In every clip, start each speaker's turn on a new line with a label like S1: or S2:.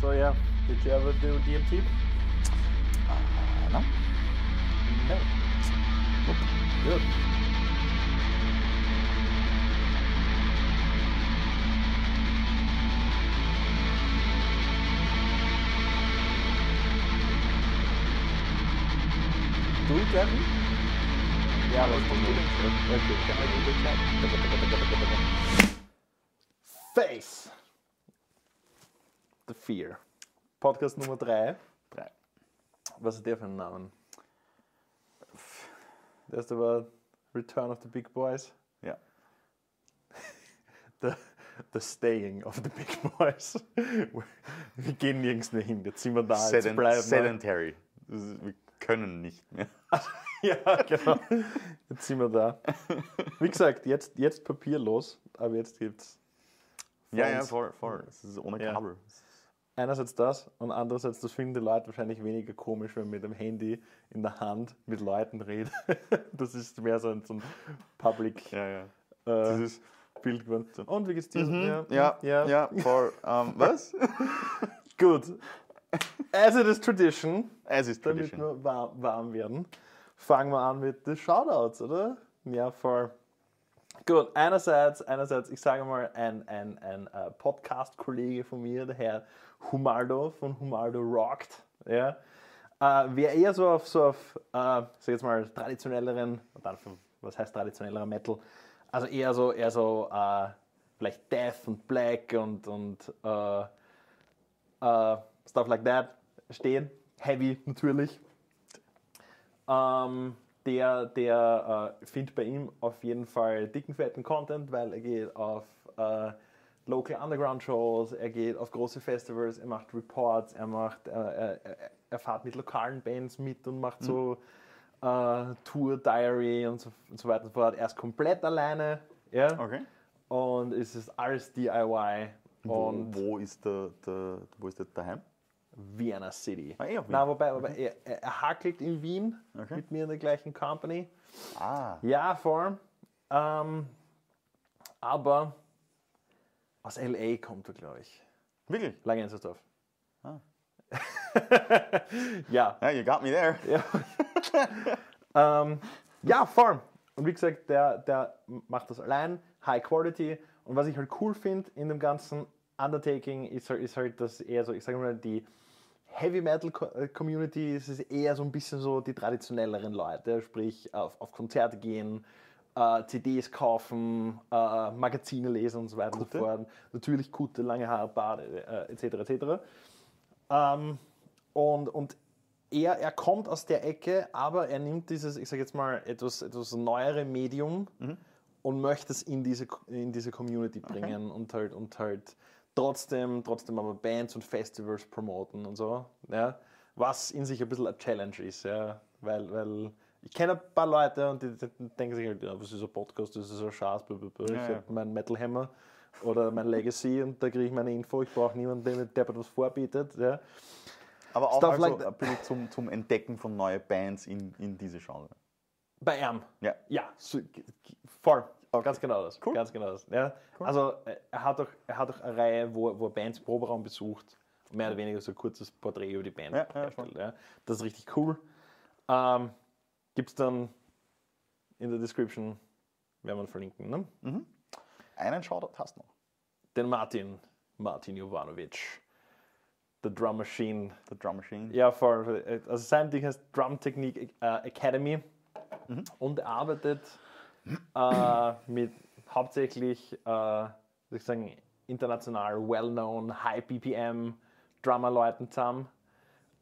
S1: So yeah, did you ever do DMT?
S2: Uh, no.
S1: No. Good. Du, Kevin? Ja, was kommt denn? Okay, kann man gut Face. The Fear. Podcast Nummer 3.
S2: Drei.
S1: Was ist der für ein Namen? Der erste war Return of the Big Boys.
S2: Ja.
S1: The, the Staying of the Big Boys. Wir gehen nirgends mehr hin. Jetzt sind wir da. Jetzt
S2: Sedent
S1: bleiben wir.
S2: sedentary. Ist, wir können nicht mehr.
S1: Ja, genau. Jetzt sind wir da. Wie gesagt, jetzt, jetzt papierlos, aber jetzt gibt's
S2: Ja, ja,
S1: Phones.
S2: voll, voll. Es ist ohne
S1: Ja. Einerseits das und andererseits, das finden die Leute wahrscheinlich weniger komisch, wenn man mit dem Handy in der Hand mit Leuten redet. Das ist mehr so ein, so ein Public
S2: Ja, ja.
S1: äh,
S2: Dieses,
S1: Bild geworden. Und wie geht's dir?
S2: Mhm, ja, ja, voll. Ähm, was?
S1: Gut. As it is tradition,
S2: ist
S1: damit
S2: Tradition.
S1: wir warm, warm werden, fangen wir an mit den Shoutouts, oder? Ja, voll. Gut, einerseits, einerseits, ich sage mal, ein, ein, ein äh, Podcast-Kollege von mir, der Herr Humaldo von Humaldo Rockt, ja, äh, wer eher so auf, so auf äh, sag jetzt mal, traditionelleren, was heißt traditionellerer Metal, also eher so, eher so, äh, vielleicht Death und Black und, und äh, äh, stuff like that stehen. Heavy natürlich. Ähm, der der äh, findet bei ihm auf jeden Fall dicken, fetten Content, weil er geht auf äh, Local Underground Shows, er geht auf große Festivals, er macht Reports, er macht, äh, er, er- fährt mit lokalen Bands mit und macht so äh, Tour Diary und so, und so weiter und so fort. Er ist komplett alleine, ja,
S2: Okay.
S1: und es ist alles DIY
S2: Wo,
S1: und
S2: wo ist der, der, wo ist der daheim?
S1: Vienna City.
S2: Ah, eh auf Wien.
S1: Nein, wobei, wobei er, er, er hakelt in Wien
S2: Okay.
S1: mit mir in der gleichen Company.
S2: Ah,
S1: Ja, voll. Ähm, aber aus LA kommt er, glaube ich.
S2: wirklich?
S1: Langenzersdorf.
S2: Ah.
S1: ja.
S2: Ja, you got me there.
S1: Ja. ähm, ja, voll. Und wie gesagt, der, der macht das allein, High Quality. Und was ich halt cool finde in dem ganzen Undertaking ist halt, ist halt dass eher so, ich sage mal, die Heavy Metal äh, Community ist eher so ein bisschen so die traditionelleren Leute, sprich auf, auf Konzerte gehen, äh, CDs kaufen, äh, Magazine lesen und so weiter und so fort. Natürlich Kutte, lange Haare, Bart, äh, etc. etc. Ähm, und, und er, er kommt aus der Ecke, aber er nimmt dieses, ich sage jetzt mal, etwas, etwas neuere Medium und möchte es in diese, in diese Community bringen und halt, und halt trotzdem, trotzdem aber Bands und Festivals promoten und so. Ja? Was in sich ein bisschen eine Challenge ist, ja? weil, weil ich kenne ein paar Leute und die, denken sich halt, ja, was ist ein Podcast, das ist ein Schatz, ich
S2: ja.
S1: habe meinen Metal Hammer oder mein Legacy und da kriege ich meine Info, ich brauche niemanden, der mir deppert was vorbietet. Ja?
S2: Aber auch
S1: Stuff
S2: also
S1: like
S2: ein bisschen zum, zum Entdecken von neuen Bands in, in diese Genre.
S1: Bei ihm.
S2: Ja.
S1: Ja, so, voll. Ganz genau das.
S2: Cool.
S1: Ganz genau das. Ja. Also äh, er hat auch, er hat auch eine Reihe, wo, wo er Bands im Proberaum besucht mehr oder weniger so ein kurzes Porträt über die Band
S2: Ja. Ja.
S1: Das ist richtig cool. Ähm, Gibt es dann in der Description, werden wir verlinken, ne?
S2: Einen Shoutout hast du noch.
S1: Den Martin, Martin Jovanovic. The Drum Machine.
S2: Der Drum Machine.
S1: Ja, voll. Also sein Ding heißt Drum Technique äh, Academy und er arbeitet äh, mit hauptsächlich, äh, ich sagen, international well-known, High BPM Drummer-Leuten zusammen.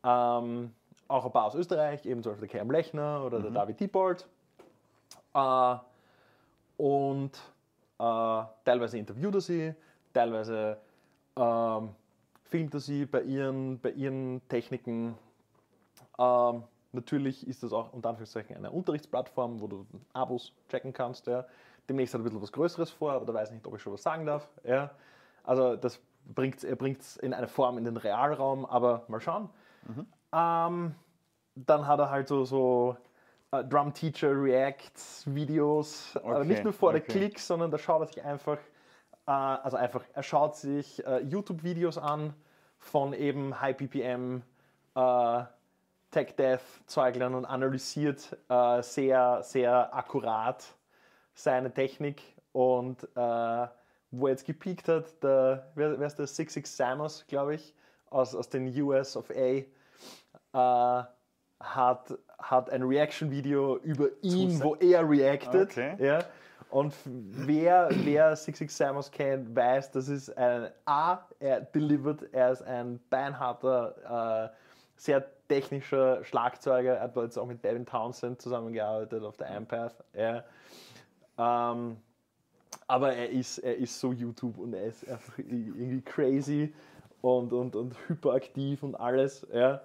S1: Ähm, auch ein paar aus Österreich, eben zum Beispiel der Kerm Lechner oder der David Diebold. Äh, und äh, teilweise interviewt er sie, teilweise ähm, filmt er sie bei ihren, bei ihren Techniken. Ähm, natürlich ist das auch unter Anführungszeichen eine Unterrichtsplattform, wo du Abos checken kannst. Ja. Demnächst hat er ein bisschen was Größeres vor, aber da weiß ich nicht, ob ich schon was sagen darf. Ja. Also das bringt, er bringt es in eine Form in den Realraum, aber mal schauen. Ähm, dann hat er halt so, so äh, Drum Teacher Reacts Videos, aber
S2: Okay,
S1: nicht nur vor der
S2: okay.
S1: Klicks, sondern da schaut er sich einfach, äh, also einfach, er schaut sich äh, YouTube-Videos an von eben High BPM, äh, Tech Death Zeuglern und analysiert äh, sehr, sehr akkurat seine Technik und äh, wo er jetzt gepiekt hat, der, wer, wer ist der? 66 Samus, glaube ich, aus, aus den US of A, äh, hat, hat ein Reaction-Video über ihn, wo er reactet.
S2: Okay.
S1: Ja. Und wer, wer 66 Samus kennt, weiß, das ist ein A, er delivert, er ist ein beinharter, äh, sehr technischer Schlagzeuger. Er hat jetzt auch mit Devin Townsend zusammengearbeitet auf der Ampath. Ja. Ähm, aber er ist, er ist so YouTube und er ist einfach irgendwie crazy und, und, und hyperaktiv und alles. Ja.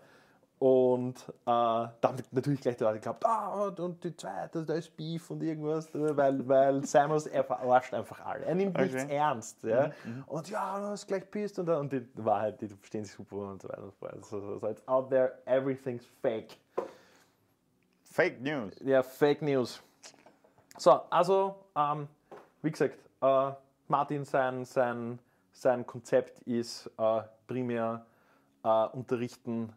S1: Und äh, da haben natürlich gleich die Leute geglaubt, ah, und, und die zweite, da ist Beef und irgendwas, äh, weil, weil Simons, er verarscht einfach alle. Er nimmt nichts
S2: Okay.
S1: ernst. Ja. Und ja, du hast gleich pisst und, und die Wahrheit, die verstehen sich super und so weiter und so fort. So, so, so, it's out there, everything's fake.
S2: Fake News.
S1: Ja, Fake News. So, also, ähm, wie gesagt, äh, Martin, sein, sein, sein Konzept ist äh, primär äh, unterrichten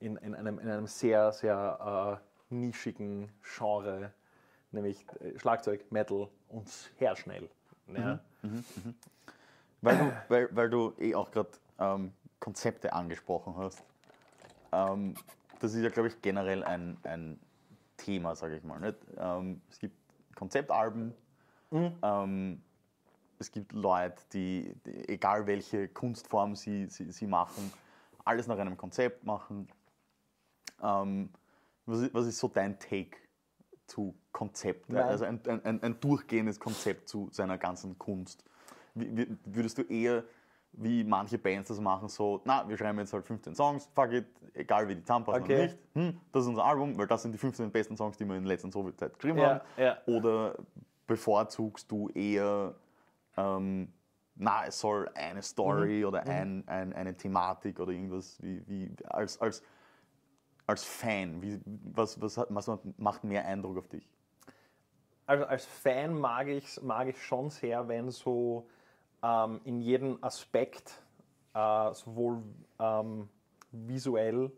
S1: in, in, einem, in einem sehr, sehr äh, nischigen Genre, nämlich äh, Schlagzeug, Metal und sehr schnell. Ja.
S2: Weil du, weil, weil du eh auch gerade ähm, Konzepte angesprochen hast. Ähm, das ist ja, glaube ich, generell ein, ein Thema, sage ich mal. Nicht? Ähm, es gibt Konzeptalben. Ähm, es gibt Leute, die, die, egal welche Kunstform sie, sie, sie machen, alles nach einem Konzept machen. Ähm, was, ist, was ist so dein Take zu Konzept?
S1: Nein.
S2: Also ein, ein, ein, durchgehendes Konzept zu seiner ganzen Kunst. Wie, wie, würdest du eher, wie manche Bands das machen, so, na, wir schreiben jetzt halt 15 Songs, fuck it, egal wie die zusammenpassen
S1: Okay.
S2: oder nicht, hm, das ist unser Album, weil das sind die 15 besten Songs, die wir in der letzten Sowjetzeit geschrieben
S1: Ja,
S2: haben.
S1: ja.
S2: Oder bevorzugst du eher, ähm, na, es soll eine Story oder ein, ein, eine Thematik oder irgendwas, wie, wie als, als, als Fan, wie, was, was, hat, was macht mehr Eindruck auf dich?
S1: Also als Fan mag ich mag ich schon sehr, wenn so ähm, in jedem Aspekt, äh, sowohl ähm, visuell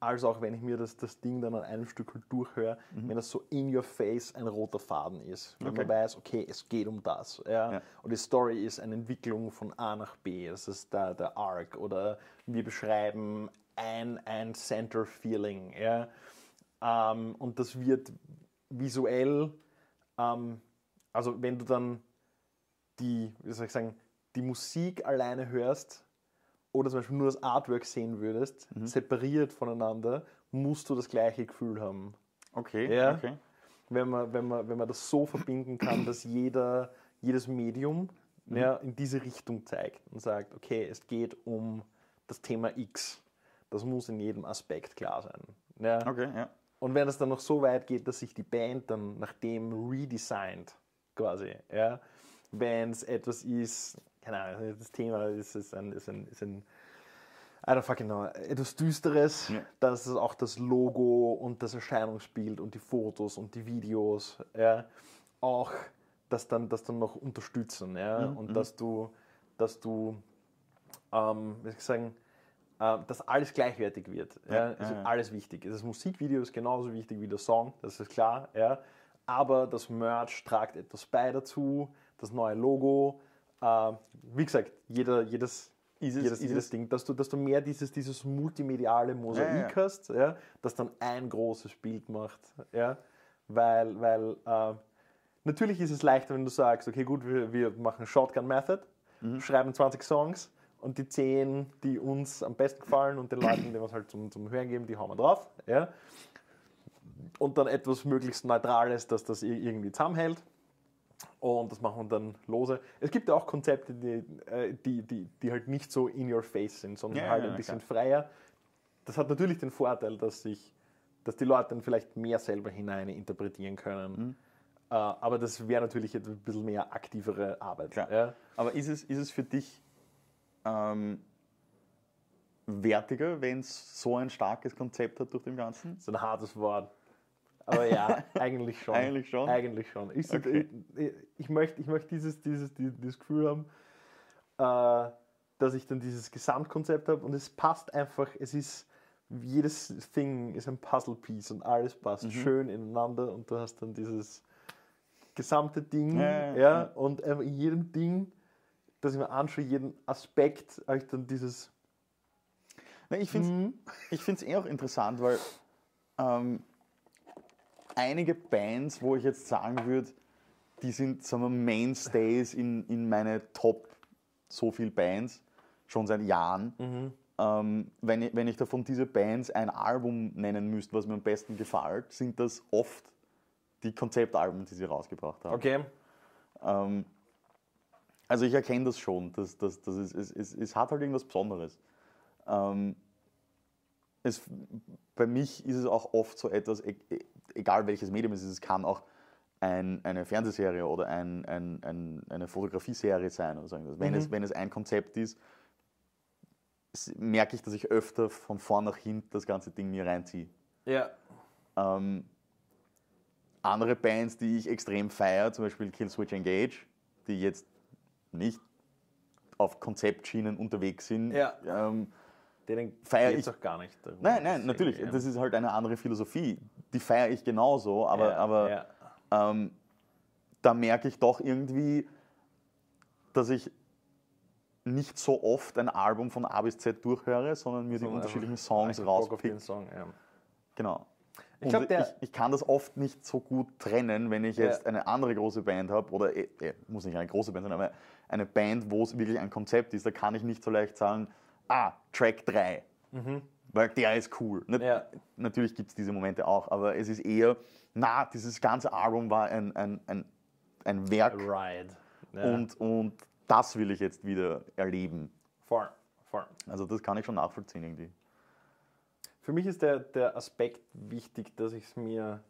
S1: als auch wenn ich mir das, das Ding dann an einem Stück halt durchhöre, wenn das so in your face ein roter Faden ist. Wenn
S2: Okay.
S1: man weiß, okay, es geht um das. Ja?
S2: Ja.
S1: Und die Story ist eine Entwicklung von A nach B. Das ist der, der Arc. Oder wir beschreiben ein, ein Center-Feeling. Ja? Ähm, und das wird visuell ähm, also wenn du dann die, wie soll ich sagen, die Musik alleine hörst oder zum Beispiel nur das Artwork sehen würdest, separiert voneinander, musst du das gleiche Gefühl haben.
S2: Okay,
S1: Ja.
S2: okay.
S1: Wenn man, wenn man, wenn man das so verbinden kann, dass jeder, jedes Medium ja, in diese Richtung zeigt und sagt, okay, es geht um das Thema X. Das muss in jedem Aspekt klar sein. Ja.
S2: Okay, ja.
S1: Und wenn es dann noch so weit geht, dass sich die Band dann nach dem redesignt, quasi, ja, wenn es etwas ist, keine Ahnung, das Thema ist, ist, ein, ist, ein, ist ein, I don't fucking know, etwas Düsteres,
S2: Ja.
S1: dass es auch das Logo und das Erscheinungsbild und die Fotos und die Videos, ja, auch das dann, das dann noch unterstützen, ja,
S2: Mhm,
S1: und dass du, dass du, ähm, wie soll ich sagen, dass alles gleichwertig wird. Ja,
S2: Ja, ja,
S1: alles wichtig. Das Musikvideo ist genauso wichtig wie der Song, das ist klar. Ja. Aber das Merch tragt etwas bei dazu, das neue Logo. Äh, wie gesagt, jeder, jedes,
S2: es-
S1: jedes, jedes
S2: es-
S1: Ding, dass du, dass du mehr dieses, dieses multimediale Mosaik hast, ja, das dann ein großes Bild macht. Ja. Weil, weil äh, natürlich ist es leichter, wenn du sagst, okay, gut, wir, wir machen Shotgun Method,
S2: Mhm.
S1: schreiben 20 Songs und die 10, die uns am besten gefallen und den Leuten, die wir es halt zum, zum Hören geben, die hauen wir drauf. Ja? Und dann etwas möglichst Neutrales, dass das ir- irgendwie zusammenhält. Und das machen wir dann lose. Es gibt ja auch Konzepte, die, äh, die, die, die halt nicht so in your face sind, sondern
S2: Ja,
S1: halt
S2: ja,
S1: ein bisschen
S2: klar.
S1: freier. Das hat natürlich den Vorteil, dass sich dass die Leute dann vielleicht mehr selber hinein interpretieren können.
S2: Mhm.
S1: Äh, aber das wäre natürlich ein bisschen mehr aktivere Arbeit.
S2: Klar.
S1: Ja?
S2: Aber ist es, ist es für dich ähm, wertiger, wenn es so ein starkes Konzept hat durch dem Ganzen?
S1: So ein hartes Wort. Aber ja, eigentlich schon.
S2: Eigentlich schon?
S1: Eigentlich schon. Ich,
S2: Okay.
S1: ich, ich, möchte, ich möchte dieses, dieses, dieses, Gefühl haben, äh, dass ich dann dieses Gesamtkonzept habe und es passt einfach, es ist, jedes Thing ist ein Puzzle-Piece und alles passt schön ineinander und du hast dann dieses gesamte Ding,
S2: Ja,
S1: ja,
S2: ja, ja.
S1: und in jedem Ding, das ich mir anschaue, jeden Aspekt, habe ich dann dieses
S2: Na, ich finde es
S1: Mhm.
S2: eh auch interessant, weil ähm, einige Bands, wo ich jetzt sagen würde, die sind sagen wir, Mainstays in, in meine Top so viel Bands, schon seit Jahren.
S1: Mhm.
S2: Ähm, wenn, ich, wenn ich davon diese Bands ein Album nennen müsste, was mir am besten gefällt, sind das oft die Konzeptalben, die sie rausgebracht haben.
S1: Okay.
S2: Ähm, also ich erkenne das schon, das, das, das ist, es, es, es hat halt irgendwas Besonderes. Ähm, es, bei mich ist es auch oft so etwas, e- e- egal welches Medium es ist, es kann auch ein, eine Fernsehserie oder ein, ein, ein, eine Fotografieserie sein. Oder so irgendwas. wenn, es, wenn es ein Konzept ist, merke ich, dass ich öfter von vorn nach hinten das ganze Ding mir reinziehe.
S1: Ja.
S2: Ähm, andere Bands, die ich extrem feiere, zum Beispiel Killswitch Engage, die jetzt nicht auf Konzeptschienen unterwegs sind.
S1: Ja.
S2: Ähm,
S1: Denen
S2: Feier
S1: geht's
S2: ich-
S1: auch gar nicht darum.
S2: nein, nein, natürlich.
S1: irgendwie-
S2: Das ist halt eine andere Philosophie. Die feiere ich genauso, aber,
S1: ja,
S2: aber
S1: ja.
S2: ähm, da merke ich doch irgendwie, dass ich nicht so oft ein Album von A bis Z durchhöre, sondern mir die
S1: Sondern
S2: unterschiedlichen Songs rauspicke.
S1: Song, ja.
S2: Genau.
S1: Ich glaub,
S2: ich, ich kann das oft nicht so gut trennen, wenn ich
S1: Ja.
S2: jetzt eine andere große Band habe, oder eh, muss nicht eine große Band sein, aber eine Band, wo es wirklich ein Konzept ist, da kann ich nicht so leicht sagen, ah, Track 3, weil der ist cool.
S1: Mhm. Ja.
S2: Natürlich gibt es diese Momente auch, aber es ist eher, na, dieses ganze Album war ein, ein, ein, ein Werk
S1: Ride. Ja.
S2: und, und das will ich jetzt wieder erleben.
S1: Voll, voll.
S2: Also das kann ich schon nachvollziehen irgendwie.
S1: Für mich ist der, der Aspekt wichtig, dass ich es mir,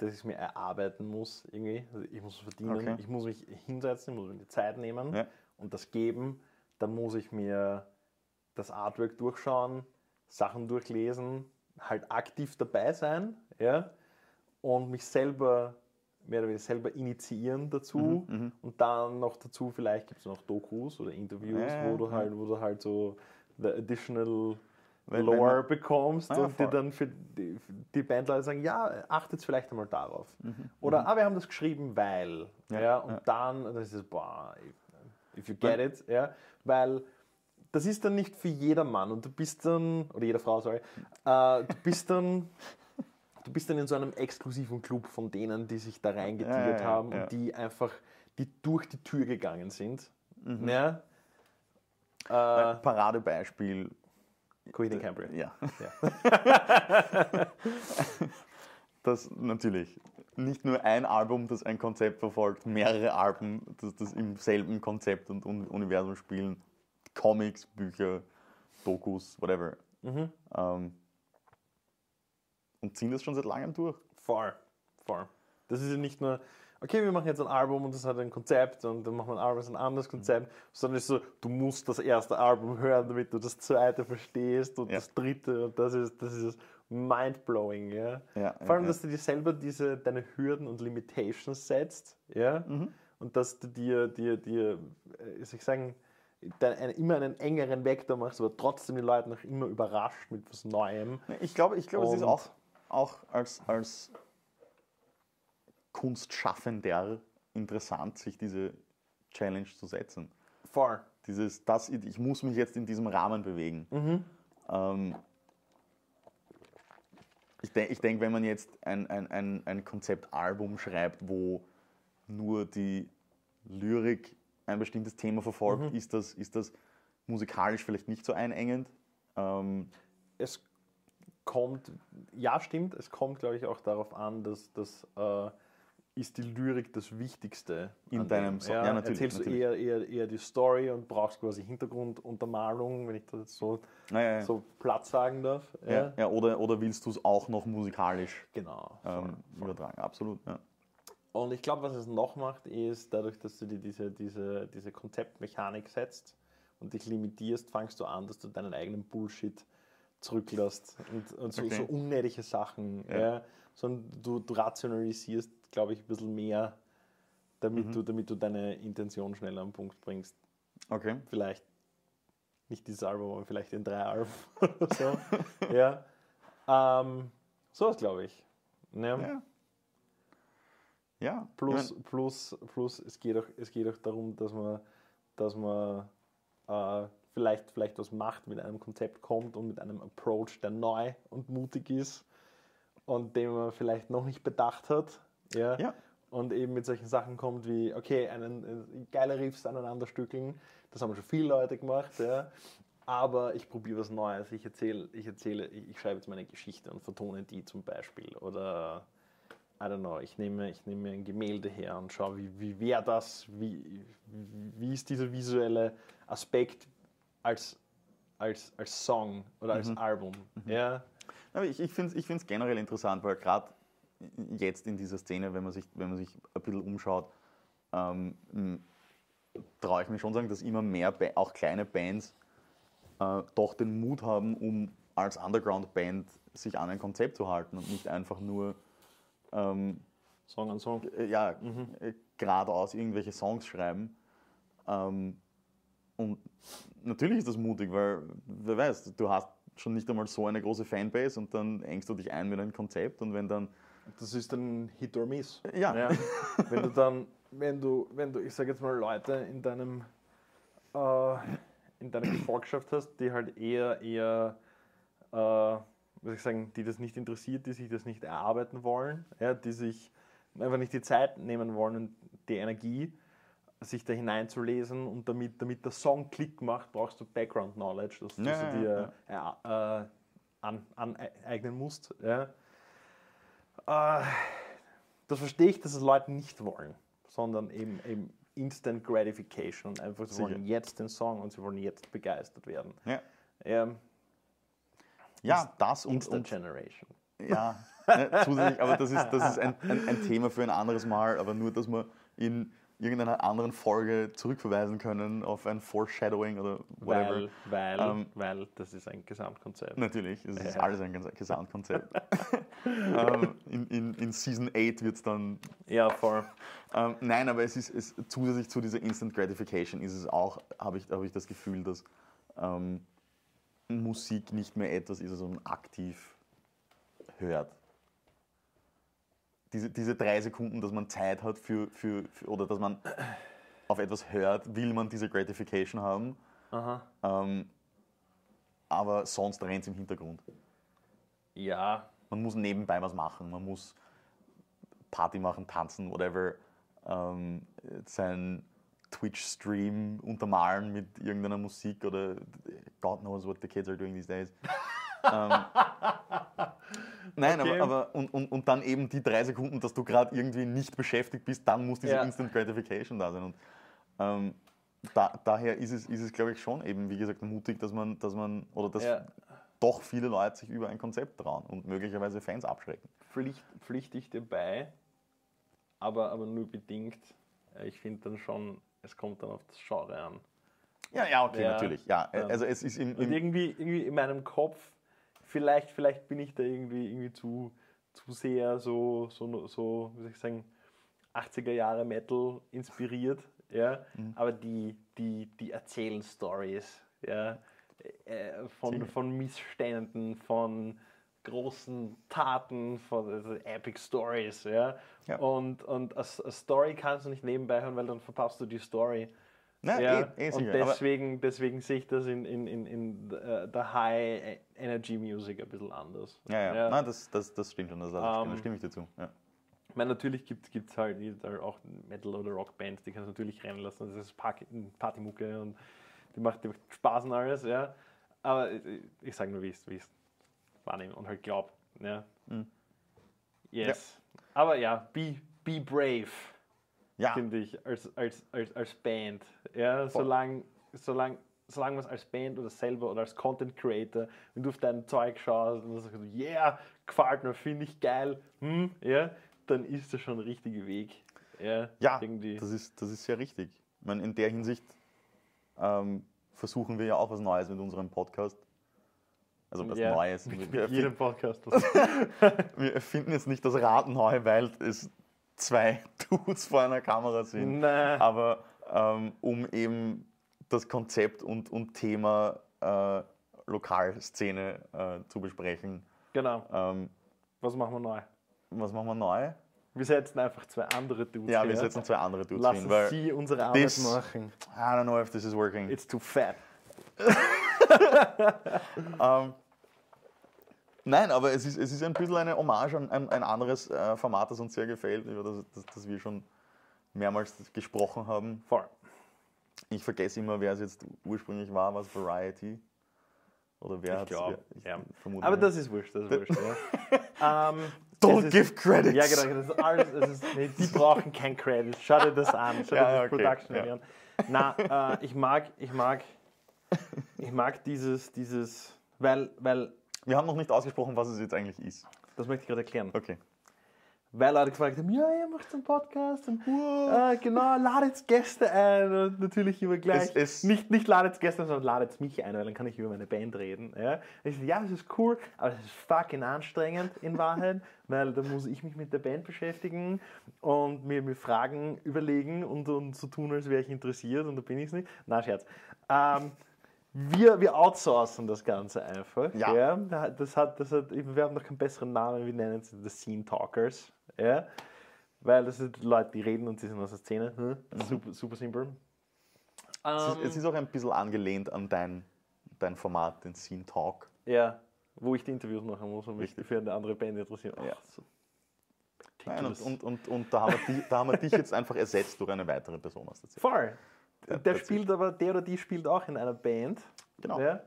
S1: dass ich's mir erarbeiten muss irgendwie. Also ich muss es verdienen,
S2: Okay.
S1: ich muss mich hinsetzen, ich muss mir die Zeit nehmen
S2: Ja.
S1: und das geben. Dann muss ich mir das Artwork durchschauen, Sachen durchlesen, halt aktiv dabei sein, ja, und mich selber mehr oder weniger selber initiieren dazu
S2: Mhm,
S1: und dann noch dazu vielleicht gibt es noch Dokus oder Interviews,
S2: Ja,
S1: wo du halt, wo du halt so the additional
S2: Wenn-
S1: Lore bekommst
S2: Ah, ja,
S1: und die
S2: voll.
S1: dann für die, für die Bandleute sagen, ja, achtet vielleicht einmal darauf.
S2: Mhm,
S1: Oder, ah, wir haben das geschrieben, weil. Ja, und
S2: ja.
S1: dann, und dann ist es, boah, if, you get it, ja, weil das ist dann nicht für jedermann und du bist dann, oder jede Frau, sorry, äh, du bist dann, du bist dann in so einem exklusiven Club von denen, die sich da reingetigert
S2: Ja, ja, ja,
S1: haben
S2: ja.
S1: und die einfach, die durch die Tür gegangen sind.
S2: Mhm.
S1: Ja. Äh,
S2: Ein Paradebeispiel.
S1: Coheed and Cambria.
S2: Ja.
S1: Ja.
S2: Das natürlich. Nicht nur ein Album, das ein Konzept verfolgt, mehrere Alben, das, das im selben Konzept und Un- Universum spielen. Comics, Bücher, Dokus, whatever.
S1: Mhm.
S2: Ähm, und ziehen das schon seit langem durch.
S1: Voll, voll. Das ist ja nicht nur, okay, wir machen jetzt ein Album und das hat ein Konzept und dann machen wir ein Album, das ist ein anderes Konzept, sondern es ist so, du musst das erste Album hören, damit du das zweite verstehst und
S2: Ja.
S1: das dritte und das ist, das ist mindblowing, ja.
S2: Ja,
S1: Vor allem,
S2: ja,
S1: dass du dir selber diese, deine Hürden und Limitations setzt, ja,
S2: Mhm.
S1: und dass du dir, dir, dir, äh, wie soll ich sagen, einen, immer einen engeren Vektor machst, aber trotzdem die Leute noch immer überrascht mit was Neuem.
S2: Ich glaube, ich glaube es ist auch, auch als, als Kunstschaffender interessant, sich diese Challenge zu setzen.
S1: Voll.
S2: Dieses, das, ich muss mich jetzt in diesem Rahmen bewegen. Ähm, ich denke, ich denk, wenn man jetzt ein, ein, ein, ein Konzeptalbum schreibt, wo nur die Lyrik ein bestimmtes Thema verfolgt, ist, das, ist das musikalisch vielleicht nicht so einengend. Ähm,
S1: es kommt, ja stimmt, es kommt glaube ich auch darauf an, dass das äh, ist die Lyrik das Wichtigste.
S2: In deinem. Song. Ja, natürlich,
S1: Erzählst
S2: natürlich.
S1: du eher, eher, eher die Story und brauchst quasi Hintergrunduntermalung, wenn ich das so,
S2: naja, ja,
S1: so platt sagen darf.
S2: ja, ja, oder, oder willst du es auch noch musikalisch
S1: Genau.
S2: ähm, übertragen? Absolut. Ja.
S1: Und ich glaube, was es noch macht, ist dadurch, dass du dir diese, diese, diese Konzeptmechanik setzt und dich limitierst, fangst du an, dass du deinen eigenen Bullshit zurücklässt und, und so,
S2: Okay.
S1: so unnötige Sachen.
S2: Ja.
S1: Ja. Sondern du, du rationalisierst, glaube ich, ein bisschen mehr, damit,
S2: Mhm.
S1: du, damit du deine Intention schneller am Punkt bringst.
S2: Okay.
S1: Vielleicht. nicht dieses Album, aber vielleicht in drei Alben oder so. ja. Ähm, so glaube ich. Ja.
S2: Ja. Ja,
S1: Plus, plus, plus es, geht auch, es geht auch darum, dass man, dass man äh, vielleicht, vielleicht was macht, mit einem Konzept kommt und mit einem Approach, der neu und mutig ist und den man vielleicht noch nicht bedacht hat. Ja.
S2: Ja.
S1: Und eben mit solchen Sachen kommt wie, okay, einen, äh, geile Riffs aneinander stückeln, das haben schon viele Leute gemacht, ja. Aber ich probiere was Neues. Ich erzähle, ich erzähle, ich schreibe jetzt meine Geschichte und vertone die zum Beispiel. Oder I don't know, ich nehme, ich nehme ein Gemälde her und schaue, wie, wie wäre das, wie, wie ist dieser visuelle Aspekt als, als, als Song oder als Album. Ja,
S2: Aber ich, ich finde es generell interessant, weil gerade jetzt in dieser Szene, wenn man sich, wenn man sich ein bisschen umschaut, ähm, traue ich mir schon sagen, dass immer mehr, auch kleine Bands, äh, doch den Mut haben, um als Underground-Band sich an ein Konzept zu halten und nicht einfach nur ähm,
S1: Song an Song.
S2: äh, ja, äh, geradeaus irgendwelche Songs schreiben. Ähm, und natürlich ist das mutig, weil wer weiß, du hast schon nicht einmal so eine große Fanbase und dann engst du dich ein mit einem Konzept und wenn dann
S1: Das ist dann Hit or Miss.
S2: Ja.
S1: Ja. wenn du dann, wenn du, wenn du, ich sage jetzt mal, Leute in deinem, äh, in deiner Gefolgschaft hast, die halt eher, eher, äh, was soll ich sagen, die das nicht interessiert, die sich das nicht erarbeiten wollen, ja, die sich einfach nicht die Zeit nehmen wollen und die Energie, sich da hineinzulesen und damit, damit der Song Klick macht, brauchst du Background Knowledge, dass du
S2: Ja,
S1: sie
S2: ja,
S1: dir äh, an, aneignen musst. Ja. Äh, das verstehe ich, dass es Leute nicht wollen, sondern eben, eben Instant Gratification und einfach, sie
S2: Sicher.
S1: wollen jetzt den Song und sie wollen jetzt begeistert werden.
S2: ja,
S1: Ähm,
S2: ja das und,
S1: Instant
S2: und
S1: Generation.
S2: ja, ne, zusätzlich, aber das ist, das ist ein, ein, ein Thema für ein anderes Mal, aber nur, dass wir in irgendeiner anderen Folge zurückverweisen können auf ein Foreshadowing oder whatever.
S1: Weil, weil,
S2: Ähm,
S1: weil das ist ein Gesamtkonzept.
S2: Natürlich, es ist
S1: Ja.
S2: alles ein Ges- Gesamtkonzept. ähm, in, in, in Season 8 wird es dann.
S1: Ja, voll.
S2: Ähm, nein, aber es ist es, zusätzlich zu dieser Instant Gratification ist es auch, habe ich, hab ich das Gefühl, dass ähm, Musik nicht mehr etwas ist, das man aktiv hört. Diese, diese drei Sekunden, dass man Zeit hat für, für, für oder dass man auf etwas hört, will man diese Gratification haben. Ähm, aber sonst rennt es im Hintergrund.
S1: Ja,
S2: Man muss nebenbei was machen. Man muss Party machen, tanzen, whatever. Ähm, sein Twitch-Stream untermalen mit irgendeiner Musik oder God knows what the kids are doing these days. Ähm, nein,
S1: Okay.
S2: aber, aber und, und, und dann eben die drei Sekunden, dass du gerade irgendwie nicht beschäftigt bist, dann muss diese
S1: Ja.
S2: Instant Gratification da sein. Und ähm, da, daher ist es, ist es glaube ich, schon eben, wie gesagt, mutig, dass man, dass man oder dass
S1: Ja.
S2: doch viele Leute sich über ein Konzept trauen und möglicherweise Fans abschrecken.
S1: Pflicht, pflichte ich dir bei, aber, aber nur bedingt. Äh, Ich finde dann schon, es kommt dann auf das Genre an.
S2: Ja, ja, okay,
S1: Ja,
S2: natürlich. Ja, also es ist im,
S1: Und
S2: im
S1: irgendwie, irgendwie in meinem Kopf, vielleicht, vielleicht bin ich da irgendwie, irgendwie zu, zu sehr so, so, so, wie soll ich sagen, 80er Jahre Metal inspiriert, ja.
S2: Mhm.
S1: Aber die, die, die erzählen Stories, ja. Äh, von,
S2: Sicher.
S1: von Missständen, von großen Taten, von also Epic Stories, ja.
S2: Ja.
S1: Und, und eine eine Story kannst du nicht nebenbei hören, weil dann verpasst du die Story.
S2: Na,
S1: Ja,
S2: eh, eh
S1: und
S2: sicher. Aber,
S1: deswegen, deswegen sehe ich das in, in, in, in äh, der High Energy Music ein bisschen anders.
S2: ja, ja, Nein, das, das, das stimmt schon, das, da
S1: Ähm,
S2: stimme ich dir zu. Ja.
S1: Ich meine, natürlich gibt es halt auch Metal- oder Rockbands, die kannst du natürlich rennen lassen. Das ist Party, Partymucke und die macht, die macht Spaß und alles, ja. Aber ich, ich sage nur, wie ich es wahrnehme und halt glaub. Ja.
S2: Mhm.
S1: Yes. Aber ja, be, be brave.
S2: Ja,
S1: finde ich, als, als, als, als Band. Ja, solange solang, solang man es als Band oder selber oder als Content Creator, wenn du auf dein Zeug schaust und sagst, yeah, gefällt mir, finde ich geil, hm, ja, dann ist das schon der richtige Weg. Ja,
S2: ja
S1: irgendwie.
S2: das, ist, das ist sehr richtig. Ich meine, in der Hinsicht ähm, versuchen wir ja auch was Neues mit unserem Podcast. Also was
S1: Ja,
S2: Neues.
S1: mit, mit jedem Podcast.
S2: Wir erfinden jetzt nicht das Rad neu, weil es zwei Dudes vor einer Kamera sind.
S1: Nein.
S2: Aber ähm, um eben das Konzept und, und Thema äh, Lokalszene äh, zu besprechen.
S1: Genau.
S2: Ähm,
S1: Was machen wir neu?
S2: was machen wir neu?
S1: Wir setzen einfach zwei andere Dudes
S2: Ja, wir
S1: her.
S2: setzen zwei andere Dudes
S1: Lassen
S2: hin, weil
S1: sie unsere Arbeit
S2: this-
S1: machen.
S2: I don't know if this is working.
S1: It's too fat.
S2: Ähm, nein, aber es ist, es ist ein bisschen eine Hommage an ein, ein anderes äh, Format, das uns sehr gefällt, über das, das, das wir schon mehrmals gesprochen haben.
S1: Voll.
S2: Ich vergesse immer, wer es jetzt ursprünglich war, was Variety. Oder wer
S1: glaub,
S2: wer-
S1: ja. Aber das ist wurscht, das ist wurscht. ja. ähm,
S2: Don't
S1: es ist-
S2: give credits!
S1: Ja, genau, das ist alles, das ist, nee, die brauchen kein Credit. Schau dir das an, schau dir
S2: Ja,
S1: das
S2: okay,
S1: Production
S2: ja.
S1: an. Na, äh, ich mag, ich mag, ich mag dieses, dieses, weil, weil,
S2: Wir haben noch nicht ausgesprochen, was es jetzt eigentlich ist.
S1: das möchte ich gerade erklären.
S2: Okay.
S1: Weil Leute gefragt haben, ja, ihr macht einen Podcast und äh, genau, ladet Gäste ein und natürlich immer gleich.
S2: Es- es-
S1: nicht, nicht ladet Gäste, sondern ladet mich ein, weil dann kann ich über meine Band reden. Ja, ich so, ja das ist cool, aber das ist fucking anstrengend in Wahrheit, weil da muss ich mich mit der Band beschäftigen und mir, mir Fragen überlegen und, und so tun, als wäre ich interessiert und da bin ich es nicht. Na, Scherz. Ähm, wir, wir outsourcen das Ganze einfach.
S2: Ja.
S1: Das hat, das hat, wir haben noch keinen besseren Namen, wir nennen es The Scene Talkers. Ja? Weil das sind Leute, die reden und sie sind aus der Szene. Hm? Super, super simpel.
S2: Es ist,
S1: Ähm,
S2: es ist auch ein bisschen angelehnt an dein, dein Format, den Scene Talk.
S1: ja, wo ich die Interviews machen muss und mich
S2: Richtig.
S1: für eine andere Band interessieren. Ach,
S2: Ja.
S1: so
S2: Nein, und, und, und, und da, haben wir dich, da haben wir dich jetzt einfach ersetzt durch eine weitere Person aus der Szene.
S1: Voll. Der spielt aber, der oder die spielt auch in einer Band.
S2: Genau.
S1: Ja?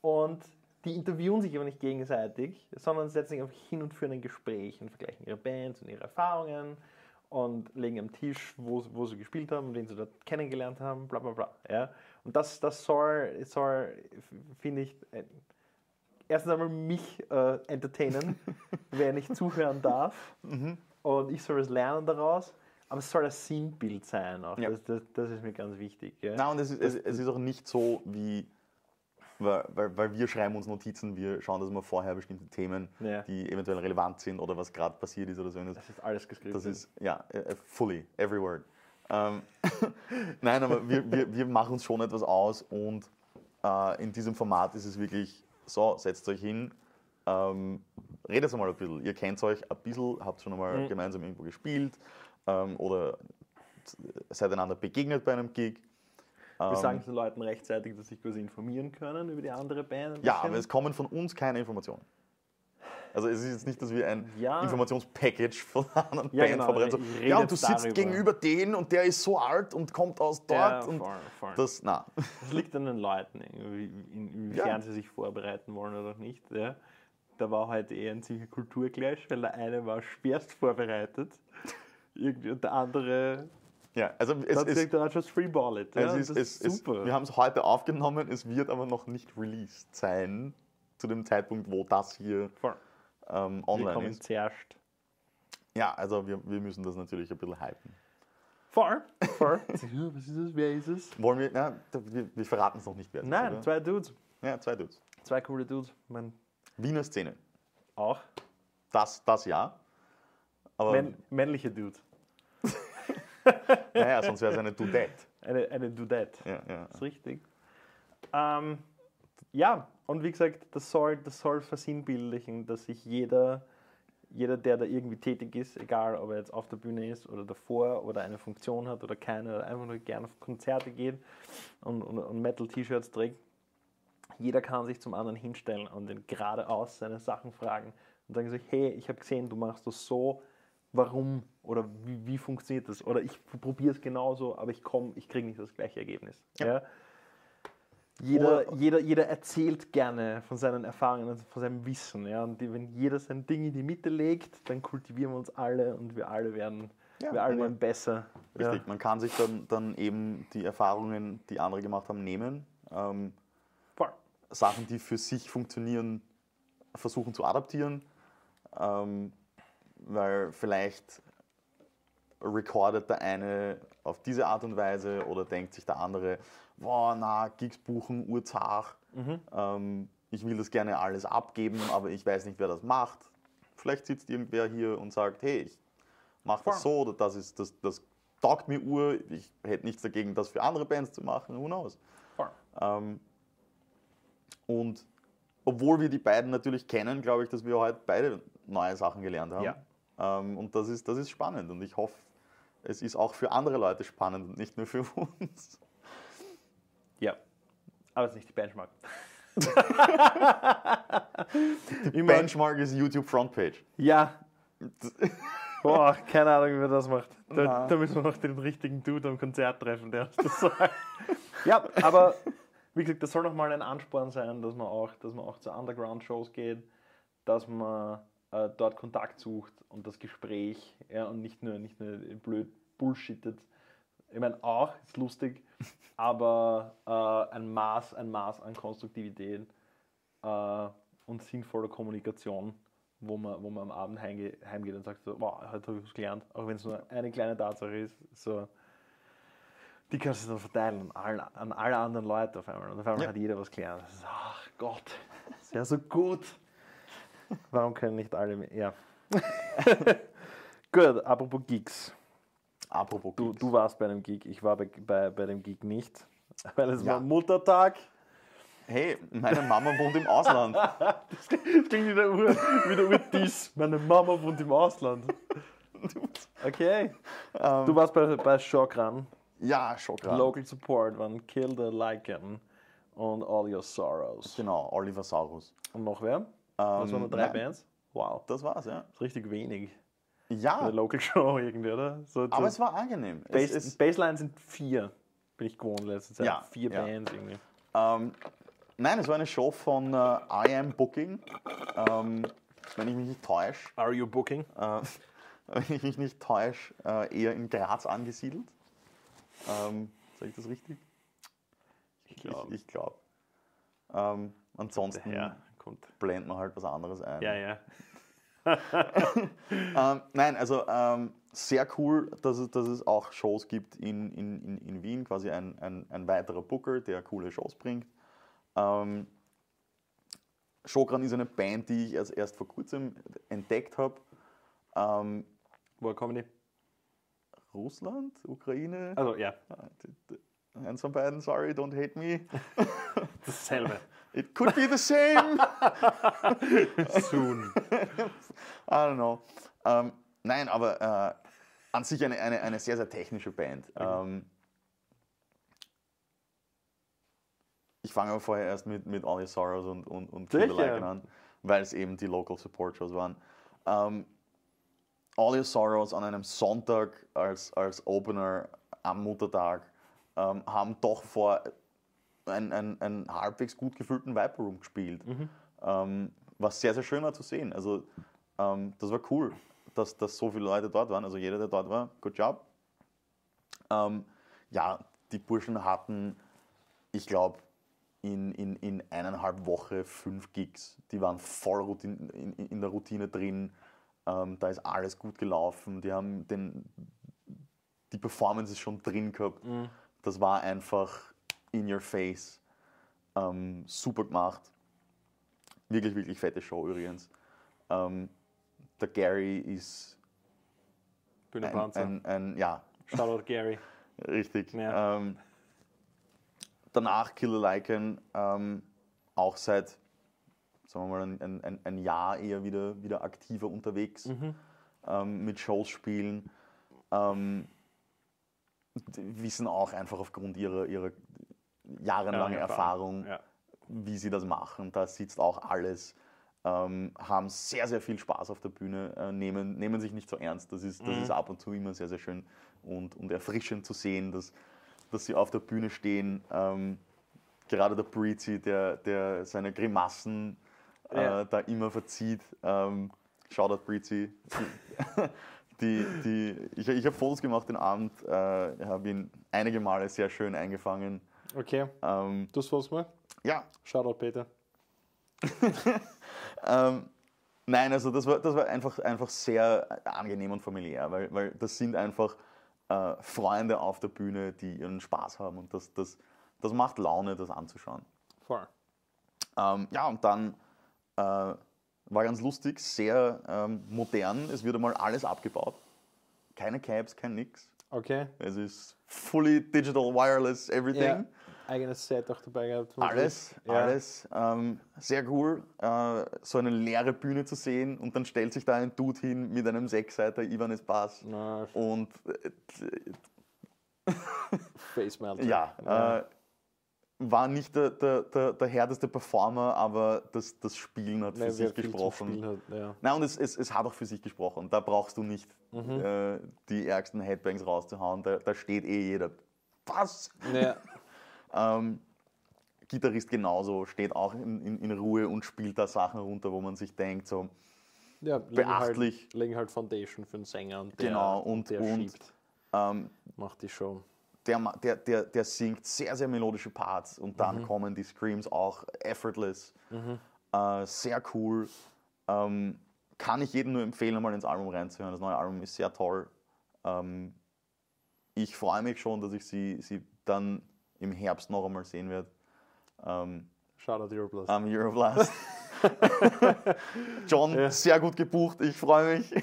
S1: Und die interviewen sich aber nicht gegenseitig, sondern setzen sich einfach hin und führen ein Gespräch und vergleichen ihre Bands und ihre Erfahrungen und legen am Tisch, wo, wo sie gespielt haben, wen sie dort kennengelernt haben, bla bla bla. Ja? Und das, das soll, soll finde ich, äh, erstens einmal mich äh, entertainen, wenn ich zuhören darf.
S2: Mhm.
S1: Und ich soll was lernen daraus. Aber es soll ein Sinnbild sein auch.
S2: Ja.
S1: Das, das, das ist mir ganz wichtig. Ja?
S2: Nein, und es ist, es, es ist auch nicht so wie, weil, weil, weil wir schreiben uns Notizen, wir schauen, dass wir vorher bestimmte Themen,
S1: Ja.
S2: die eventuell relevant sind oder was gerade passiert ist oder so.
S1: Das ist alles geschrieben.
S2: Das ist, ja, äh, fully, every word. Ähm, Nein, aber wir, wir, wir machen uns schon etwas aus und äh, in diesem Format ist es wirklich so, setzt euch hin, ähm, redet einmal ein bisschen. Ihr kennt euch ein bisschen, habt schon einmal
S1: Mhm.
S2: gemeinsam irgendwo gespielt ähm, oder seid einander begegnet bei einem Gig.
S1: Wir
S2: Ähm,
S1: sagen den Leuten rechtzeitig, dass sie sich quasi informieren können über die andere Band.
S2: Ja, aber es kommen von uns keine Informationen. Also es ist jetzt nicht, dass wir ein
S1: Ja.
S2: Informationspackage von einer anderen
S1: Ja,
S2: Band
S1: genau, rede
S2: ja, und du sitzt
S1: darüber.
S2: gegenüber den und der ist so alt und kommt aus dort.
S1: ja,
S2: und
S1: voll, voll.
S2: das, na.
S1: Das liegt an den Leuten, inwiefern
S2: Ja.
S1: sie sich vorbereiten wollen oder nicht. Ja. Da war heute eher ein ziemlicher Kulturclash, weil der eine war schwerst vorbereitet irgendwie, und der andere
S2: Ja, also es, es,
S1: sich dann just freeballet. Ja,
S2: es ist,
S1: das
S2: es,
S1: ist
S2: es,
S1: super.
S2: wir haben es heute aufgenommen, es wird aber noch nicht released sein zu dem Zeitpunkt, wo das hier ähm,
S1: Wir
S2: online
S1: kommen
S2: ist.
S1: zuerst.
S2: Ja, also wir, wir müssen das natürlich ein bisschen hypen.
S1: Voll, voll. Ja, Was ist das? Wer ist es?
S2: Wollen wir, na, wir, wir verraten es noch nicht, wer es ist.
S1: Nein,
S2: oder?
S1: zwei Dudes.
S2: Ja, zwei Dudes.
S1: Zwei coole Dudes. Man
S2: Wiener Szene.
S1: auch.
S2: Das, das ja. Aber
S1: Männ, männliche Dudes.
S2: naja, sonst wäre es eine Dudette.
S1: Eine, eine Dudette.
S2: Ja, ja.
S1: Das ist richtig. Ähm, ja, und wie gesagt, das soll, das soll versinnbildlichen, dass sich jeder, jeder, der da irgendwie tätig ist, egal ob er jetzt auf der Bühne ist oder davor oder eine Funktion hat oder keine, oder einfach nur gerne auf Konzerte geht und, und, und Metal-T-Shirts trägt, jeder kann sich zum anderen hinstellen und den geradeaus seine Sachen fragen und sagen sich, hey, ich habe gesehen, du machst das so, warum oder wie, wie funktioniert das? Oder ich probiere es genauso, aber ich komme, ich kriege nicht das gleiche Ergebnis.
S2: Ja.
S1: Ja. Jeder,
S2: Oder-
S1: jeder, jeder erzählt gerne von seinen Erfahrungen und von seinem Wissen. Ja? Und die, wenn jeder sein Ding in die Mitte legt, dann kultivieren wir uns alle und wir alle werden,
S2: Ja,
S1: wir alle werden besser.
S2: Richtig, man kann sich dann, dann eben die Erfahrungen, die andere gemacht haben, nehmen. Ähm,
S1: Voll.
S2: Sachen, die für sich funktionieren, versuchen zu adaptieren. Ähm, weil vielleicht recordet der eine auf diese Art und Weise oder denkt sich der andere, boah, na, Gigs buchen, urzach.
S1: Mhm.
S2: Ähm, ich will das gerne alles abgeben, aber ich weiß nicht, wer das macht. Vielleicht sitzt irgendwer hier und sagt, hey, ich mache das so oder das ist das, das taugt mir Uhr, ich hätte nichts dagegen, das für andere Bands zu machen, who knows. Ähm, und obwohl wir die beiden natürlich kennen, glaube ich, dass wir heute beide neue Sachen gelernt haben.
S1: Ja.
S2: Ähm, und das ist, das ist spannend und ich hoffe, es ist auch für andere Leute spannend und nicht nur für uns.
S1: Ja. Aber es ist nicht die Benchmark.
S2: Die Benchmark ist YouTube Frontpage.
S1: Ja. Boah, keine Ahnung, wie man das macht. Da, da müssen wir noch den richtigen Dude am Konzert treffen, der uns das sagt. ja, aber wie gesagt, das soll noch mal ein Ansporn sein, dass man auch, dass man auch zu Underground-Shows geht, dass man äh, dort Kontakt sucht und das Gespräch ja, und nicht nur, nicht nur blöd bullshittet. Ich meine, auch, ist lustig, aber äh, ein, Maß, ein Maß an Konstruktivität äh, und sinnvoller Kommunikation, wo man, wo man am Abend heimge heimgeht und sagt, so, wow, heute habe ich was gelernt, auch wenn es nur eine kleine Tatsache ist. So, die kannst du dann verteilen an alle, an alle anderen Leute auf einmal. Und auf einmal
S2: Ja.
S1: hat jeder was gelernt. Ach Gott, das ist ja so gut. Warum können nicht alle mehr? Ja. Gut, apropos Gigs.
S2: Apropos
S1: Du,
S2: Gigs.
S1: du warst bei einem Gig, ich war bei, bei, bei dem Gig nicht, weil es
S2: Ja.
S1: war Muttertag.
S2: Hey, meine Mama wohnt im Ausland.
S1: Das klingt wieder ur, wieder urdies. Meine Mama wohnt im Ausland. Okay.
S2: Ähm,
S1: Du warst bei, bei Shokran.
S2: ja, gerade.
S1: Local Support waren Kill the Lycan und All Your Sorrows.
S2: Genau, Oliver Saurus.
S1: Und noch wer? Das waren nur drei
S2: nein.
S1: Bands? Wow.
S2: Das war's, ja.
S1: Das ist richtig wenig.
S2: Ja,
S1: Eine Local Show irgendwie, oder? So,
S2: aber
S1: so
S2: es war angenehm. Es,
S1: Bass,
S2: es,
S1: Baseline sind vier. Bin ich gewohnt letzte Zeit.
S2: Ja,
S1: Vier
S2: ja.
S1: Bands irgendwie.
S2: ähm, nein, es war eine Show von äh, I Am Booking. Ähm, wenn ich mich nicht täusche,
S1: Are you booking?
S2: äh, wenn ich mich nicht täusche, äh, eher in Graz angesiedelt. Ähm, Sag ich das richtig?
S1: Ich glaube.
S2: Ich, ich glaube. Ähm, ansonsten
S1: kommt.
S2: blenden wir halt was anderes ein.
S1: Ja, ja.
S2: Ähm, nein, also ähm, sehr cool, dass es, dass es auch Shows gibt in, in, in, Wien, quasi ein, ein, ein weiterer Booker, der coole Shows bringt. Ähm, Shokran ist eine Band, die ich erst, erst vor kurzem entdeckt habe. Ähm,
S1: Woher kommen die?
S2: Russland, Ukraine,
S1: Also, ja,
S2: eins von beiden, sorry, don't hate me.
S1: dasselbe.
S2: It could be the same.
S1: Soon.
S2: I don't know. Ähm, nein, aber äh, an sich eine, eine, eine sehr, sehr technische Band. Ähm, ich fange aber vorher erst mit, mit All Your Sorrows und, und, und Kill the an, weil es eben die Local Support Shows waren. Ähm, All Your Sorrows an einem Sonntag als, als Opener am Muttertag ähm, haben doch vor einen, einen, einen halbwegs gut gefüllten Viper Room gespielt. Ähm, was sehr, sehr schön war zu sehen. Also ähm, das war cool, dass, dass so viele Leute dort waren. Also jeder, der dort war, good job. Ähm, ja, die Burschen hatten, ich glaube, in, in, in eineinhalb Woche fünf Gigs. Die waren voll Routine, in, in der Routine drin. Ähm, da ist alles gut gelaufen. Die haben den, die Performances schon drin gehabt. Das war einfach in your face. Ähm, super gemacht. Wirklich, wirklich fette Show übrigens. Ähm, der Gary ist ein,
S1: Bühnenpanzer.
S2: ein, ein ja,
S1: Shoutout Gary.
S2: richtig.
S1: Ja.
S2: Ähm, danach Killer Lycan ähm, auch seit, sagen wir mal, ein, ein, ein Jahr eher wieder, wieder aktiver unterwegs ähm, mit Shows spielen. Ähm, wissen auch einfach aufgrund ihrer, ihrer jahrelangen
S1: Ja,
S2: Erfahrung,
S1: Ja.
S2: wie sie das machen. Da sitzt auch alles. Ähm, haben sehr, sehr viel Spaß auf der Bühne, äh, nehmen, nehmen sich nicht so ernst. Das ist, das ist ab und zu immer sehr, sehr schön und, und erfrischend zu sehen, dass, dass sie auf der Bühne stehen. Ähm, gerade der Breezy, der, der seine Grimassen äh,
S1: Ja.
S2: da immer verzieht. Ähm, Shoutout Breezy. Die, die, ich ich habe Fotos gemacht den Abend, äh, habe ihn einige Male sehr schön eingefangen.
S1: Okay,
S2: Ähm,
S1: du hast mal.
S2: ja,
S1: Shoutout Peter.
S2: Ähm, nein, also das war, das war einfach, einfach sehr angenehm und familiär, weil, weil das sind einfach äh, Freunde auf der Bühne, die ihren Spaß haben und das, das, das macht Laune, das anzuschauen.
S1: Voll.
S2: Ähm, ja, und dann äh, war ganz lustig, sehr ähm, modern, es wird einmal alles abgebaut. Keine Cabs, kein nix.
S1: Okay.
S2: Es ist fully digital, wireless, everything.
S1: Ja. Eigenes Set auch dabei gehabt.
S2: Alles,
S1: Ja.
S2: alles. Ähm, sehr cool, äh, so eine leere Bühne zu sehen und dann stellt sich da ein Dude hin mit einem Sechsseiter Ivanes Bass
S1: Na,
S2: und äh,
S1: Face Melter.
S2: ja, Äh, war nicht der, der, der, der härteste Performer, aber das, das Spielen hat für
S1: Nein, wer
S2: sich gesprochen.
S1: Hat, ja.
S2: Nein, und es, es, es hat auch für sich gesprochen. Da brauchst du nicht
S1: Mhm.
S2: äh, die ärgsten Headbangs rauszuhauen. Da, da steht eh jeder. Was?
S1: Ja.
S2: Ähm, Gitarrist genauso, steht auch in, in, in Ruhe und spielt da Sachen runter, wo man sich denkt, so,
S1: ja legen
S2: Beachtlich.
S1: Halt, legen halt Foundation für den Sänger und der,
S2: Genau, und-
S1: der
S2: und-
S1: schiebt,
S2: ähm,
S1: macht die Show.
S2: der, der, der, der singt sehr, sehr melodische Parts und dann kommen die Screams auch effortless. Äh, sehr cool. Ähm, kann ich jedem nur empfehlen, mal ins Album reinzuhören. Das neue Album ist sehr toll. Ähm, ich freue mich schon, dass ich sie, sie dann im Herbst noch einmal sehen werde. Ähm,
S1: Shout out Euroblast.
S2: am Euroblast. John, sehr gut gebucht, ich freue mich.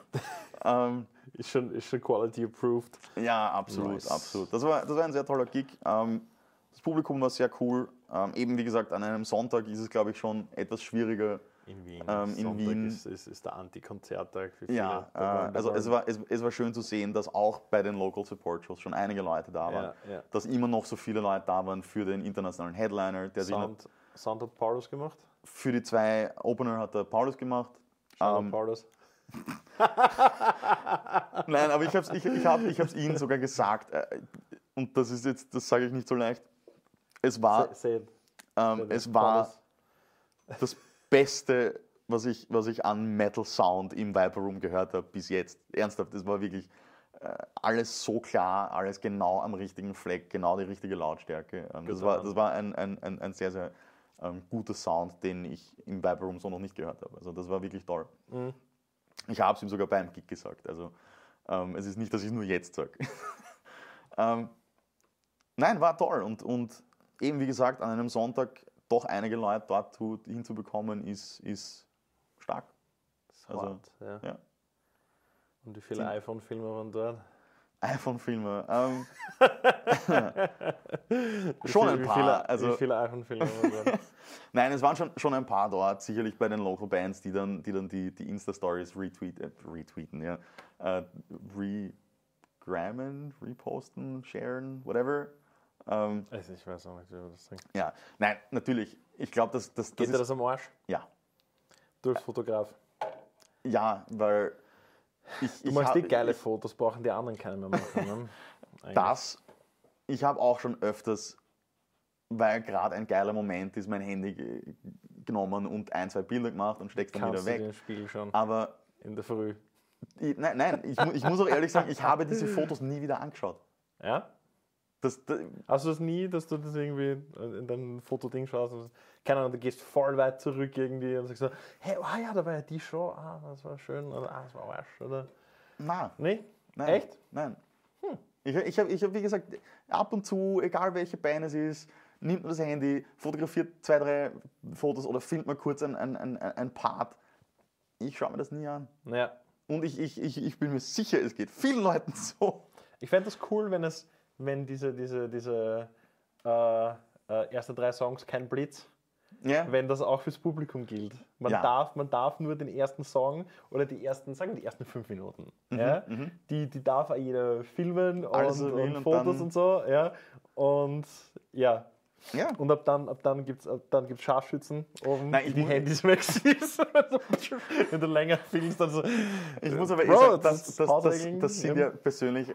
S2: ähm,
S1: ist, schon, ist schon Quality approved.
S2: ja, absolut,
S1: Nice.
S2: absolut. Das war, das war ein sehr toller Gig. Ähm, das Publikum war sehr cool. Ähm, eben wie gesagt, an einem Sonntag ist es, glaube ich, schon etwas schwieriger.
S1: In Wien.
S2: Ähm, in Wien.
S1: Ist, ist, ist der Anti-Konzerttag für viele.
S2: Ja, äh, also es war, es, es war schön zu sehen, dass auch bei den Local Support Shows schon einige Leute da waren.
S1: Ja, ja.
S2: Dass immer noch so viele Leute da waren für den internationalen Headliner. Der
S1: Sound, Sound hat Paulus gemacht.
S2: für die zwei Opener hat der Paulus gemacht.
S1: Shout
S2: Ähm,
S1: Paulus.
S2: Nein, aber ich habe es ich, ich hab, ich Ihnen sogar gesagt. äh, Und das ist jetzt, das sage ich nicht so leicht. Es war, ähm, es war das Beste, was ich, was ich an Metal Sound im Viper Room gehört habe bis jetzt. Ernsthaft, das war wirklich äh, alles so klar, alles genau am richtigen Fleck, genau die richtige Lautstärke. Ähm, das, war, das war ein, ein, ein, ein sehr, sehr ähm, guter Sound, den ich im Viper Room so noch nicht gehört habe. Also das war wirklich toll.
S1: Mhm.
S2: Ich habe es ihm sogar beim Gig gesagt. Also ähm, es ist nicht, dass ich es nur jetzt sage. ähm, nein, war toll. Und, und eben wie gesagt, an einem Sonntag doch einige Leute dort zu, hinzubekommen, ist, ist stark. Also,
S1: Hart, ja.
S2: ja.
S1: Und wie viele iPhone-Filme waren dort?
S2: iPhone-Filme. Ähm,
S1: Wie
S2: schon
S1: viel-
S2: ein
S1: wie
S2: paar.
S1: Viele,
S2: also,
S1: wie viele iPhone-Filme waren dort?
S2: Nein, es waren schon, schon ein paar dort, sicherlich bei den Local Bands, die dann die, dann die, die Insta-Stories retweet, äh, retweeten, ja. Äh, regrammen, reposten, sharen, whatever. Ähm,
S1: Also ich weiß auch nicht, wie man das sagt.
S2: ja, nein, natürlich. Ich glaube, dass das, das
S1: Geht dir
S2: ist,
S1: das am Arsch?
S2: ja,
S1: Du als Fotograf.
S2: ja, weil ich,
S1: Du
S2: ich
S1: machst die geile
S2: ich,
S1: Fotos, brauchen die anderen keine mehr machen. Ne?
S2: Das, ich habe auch schon öfters, weil gerade ein geiler Moment ist, mein Handy ge- genommen und ein, zwei Bilder gemacht und steckst dann
S1: kannst
S2: wieder
S1: du
S2: weg.
S1: im Spiegel schon
S2: Aber
S1: in der Früh.
S2: ich, nein, nein ich, ich muss auch ehrlich sagen, ich habe diese Fotos nie wieder angeschaut.
S1: Ja?
S2: Das, das,
S1: Hast du das nie, dass du das irgendwie in dein Fotoding schaust? Und, keine Ahnung, du gehst voll weit zurück irgendwie und sagst so, hey, oh ja, da war ja die Show, ah, das war schön, oder ah, das war Arsch, oder?
S2: na,
S1: Nee?
S2: nein.
S1: Echt?
S2: Nein. Ich, ich habe, ich hab, wie gesagt, ab und zu, egal welche Band es ist, nimmt man das Handy, fotografiert zwei, drei Fotos oder filmt mal kurz ein, ein, ein, ein Part. Ich schaue mir das nie an.
S1: Naja,
S2: Und ich, ich, ich, ich bin mir sicher, es geht vielen Leuten so.
S1: ich fände das cool, wenn es, wenn diese, diese, diese äh, äh, erste drei Songs kein Blitz,
S2: Ja?
S1: wenn das auch fürs Publikum gilt. Man,
S2: Ja.
S1: darf, man darf nur den ersten Song oder die ersten, sagen wir die ersten fünf Minuten, ja? die, die darf jeder filmen und, und
S2: und
S1: Fotos
S2: dann-
S1: und so. Ja? Und ja,
S2: ja.
S1: und ab dann, ab dann gibt es dann gibt's Scharfschützen oben,
S2: Nein, ich
S1: die Handys weg siehst. wenn du länger filmst, dann so.
S2: Ich muss aber eh
S1: Bro,
S2: sagen,
S1: das
S2: das, das, das, sind
S1: ja.
S2: ja persönlich,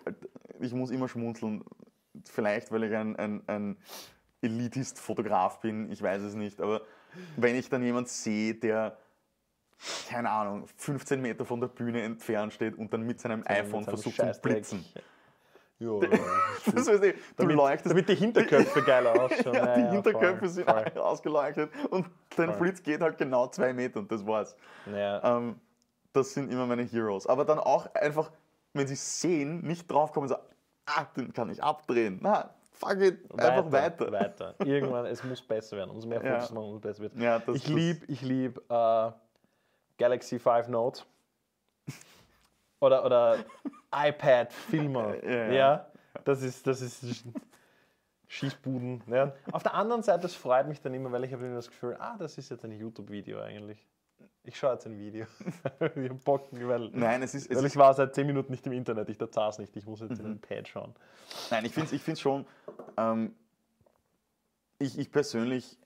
S2: ich muss immer schmunzeln. Vielleicht, weil ich ein, ein, ein Elitist-Fotograf bin, ich weiß es nicht, aber wenn ich dann jemand sehe, der, keine Ahnung, 15 Meter von der Bühne entfernt steht und dann mit seinem iPhone
S1: mit
S2: versucht zu blitzen.
S1: Jo,
S2: Das heißt, du
S1: damit,
S2: leuchtest,
S1: damit die Hinterköpfe geiler ausschauen.
S2: ja, die
S1: Ja, ja,
S2: Hinterköpfe
S1: voll,
S2: sind
S1: voll.
S2: ausgeleuchtet und dein
S1: Voll.
S2: Blitz geht halt genau zwei Meter und das war's.
S1: Ja.
S2: Ähm, das sind immer meine Heroes. Aber dann auch einfach, wenn sie sehen, nicht draufkommen, so, ah, den kann ich abdrehen. Na, fuck it, einfach weiter.
S1: weiter. Irgendwann, es muss besser werden. Umso mehr
S2: Ja.
S1: Fotos machen, umso besser wird.
S2: Ja, das-
S1: ich liebe ich lieb, äh, Galaxy 5 Note. Oder, oder iPad-Filmer.
S2: Ja,
S1: ja, das ist, das ist Schießbuden. Ja. Auf der anderen Seite, das freut mich dann immer, weil ich habe immer das Gefühl, ah, das ist jetzt ein YouTube-Video eigentlich. Ich schaue jetzt ein Video. ich hab Bock, weil,
S2: Nein, es ist, es
S1: weil ich war seit 10 Minuten nicht im Internet, ich es nicht, ich muss jetzt in
S2: Mhm.
S1: ein Pad schauen.
S2: Nein, ich finde es ich find's schon. Ähm, ich, ich persönlich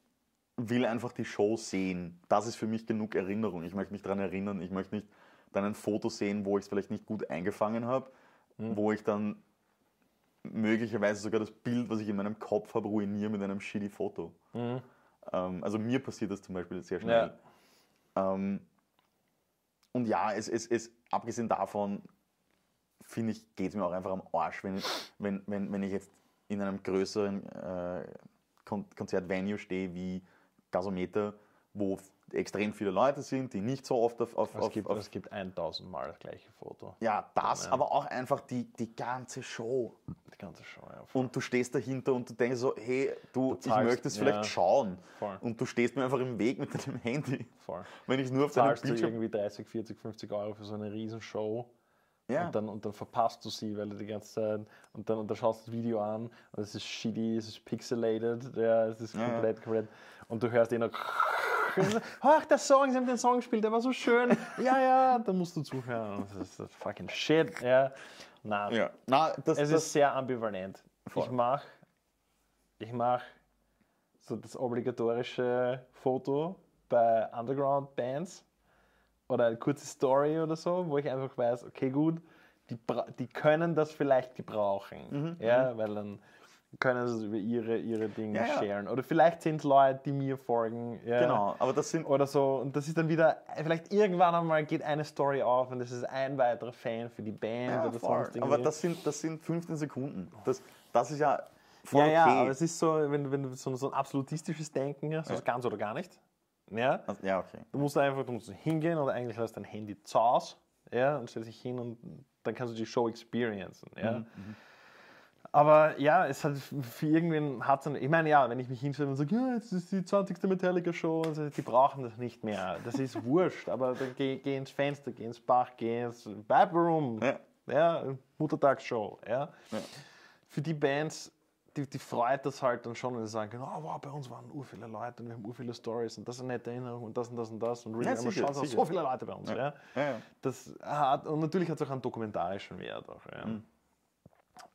S2: will einfach die Show sehen. Das ist für mich genug Erinnerung. Ich möchte mich daran erinnern. Ich möchte nicht dann ein Foto sehen, wo ich es vielleicht nicht gut eingefangen habe, wo ich dann möglicherweise sogar das Bild, was ich in meinem Kopf habe, ruiniere mit einem shitty Foto. Ähm, also mir passiert das zum Beispiel sehr schnell. Ähm, und ja, es, es, es, abgesehen davon, finde ich, geht es mir auch einfach am Arsch, wenn, wenn, wenn, wenn ich jetzt in einem größeren äh, Kon Konzertvenue stehe wie Gasometer, wo extrem viele Leute sind, die nicht so oft auf, auf,
S1: Es
S2: auf,
S1: gibt,
S2: auf
S1: es gibt 1000 Mal das gleiche Foto.
S2: ja, das,
S1: Ja.
S2: aber auch einfach die, die ganze Show.
S1: Die ganze Show, ja.
S2: Und du stehst dahinter und du denkst so, hey, du, ich
S1: zahlst-
S2: möchte es vielleicht
S1: ja.
S2: schauen.
S1: Voll.
S2: Und du stehst mir einfach im Weg mit deinem Handy.
S1: Voll.
S2: Wenn ich nur auf deinem
S1: Zahlst du
S2: Bildschirm...
S1: irgendwie 30, 40, 50 Euro für so eine Riesenshow
S2: Ja.
S1: und, dann, und dann verpasst du sie, weil du die ganze Zeit und dann, und dann schaust du das Video an und es ist shitty, es ist pixelated, ja, es ist komplett, komplett und du hörst eh noch Ach, der Song, sie haben den Song gespielt, der war so schön. Ja, ja, dann musst du zuhören. Das ist das fucking shit, ja. Na,
S2: ja. Na, das,
S1: es
S2: das,
S1: ist sehr ambivalent.
S2: Voll.
S1: Ich mache ich mach so das obligatorische Foto bei Underground-Bands oder eine kurze Story oder so, wo ich einfach weiß, okay, gut, die, die können das vielleicht gebrauchen.
S2: Mhm,
S1: ja, weil dann können sie es über ihre, ihre Dinge
S2: Ja, ja.
S1: sharen. Oder vielleicht sind Leute, die mir folgen. Ja,
S2: Genau, aber das sind...
S1: Oder so. Und das ist dann wieder, vielleicht irgendwann einmal geht eine Story auf und das ist ein weiterer Fan für die Band
S2: Ja,
S1: oder
S2: voll.
S1: sonst
S2: aber das sind, das sind 15 Sekunden. Das, das ist ja voll
S1: Ja, ja,
S2: okay.
S1: aber es ist so, wenn, du- wenn du so, so ein absolutistisches Denken hast, also ganz oder gar nicht. Ja,
S2: Also, ja, okay.
S1: du musst einfach du musst hingehen oder eigentlich lässt dein Handy zu Hause ja, und stellst dich hin und dann kannst du die Show experiencen. Ja.
S2: Mhm,
S1: Aber ja, es hat für irgendwen hat es Ich meine, ja, wenn ich mich hinstelle und sage, ja, jetzt ist die 20. Metallica-Show, also die brauchen das nicht mehr. Das ist wurscht, aber dann geh, geh ins Fenster, geh ins Bach, geh ins Vibe Room,
S2: Ja.
S1: ja, Muttertagsshow. Ja.
S2: Ja.
S1: Für die Bands, die, die freut das halt dann schon, wenn sie sagen, oh, wow, bei uns waren ur viele Leute und wir haben ur viele Stories und das ist eine nette Erinnerung und das und das und das und really,
S2: Ja, sicher,
S1: schauen
S2: sicher.
S1: so viele Leute bei uns. Ja.
S2: Ja.
S1: Das hat, und natürlich hat es auch einen dokumentarischen Wert. Auch.
S2: Mhm.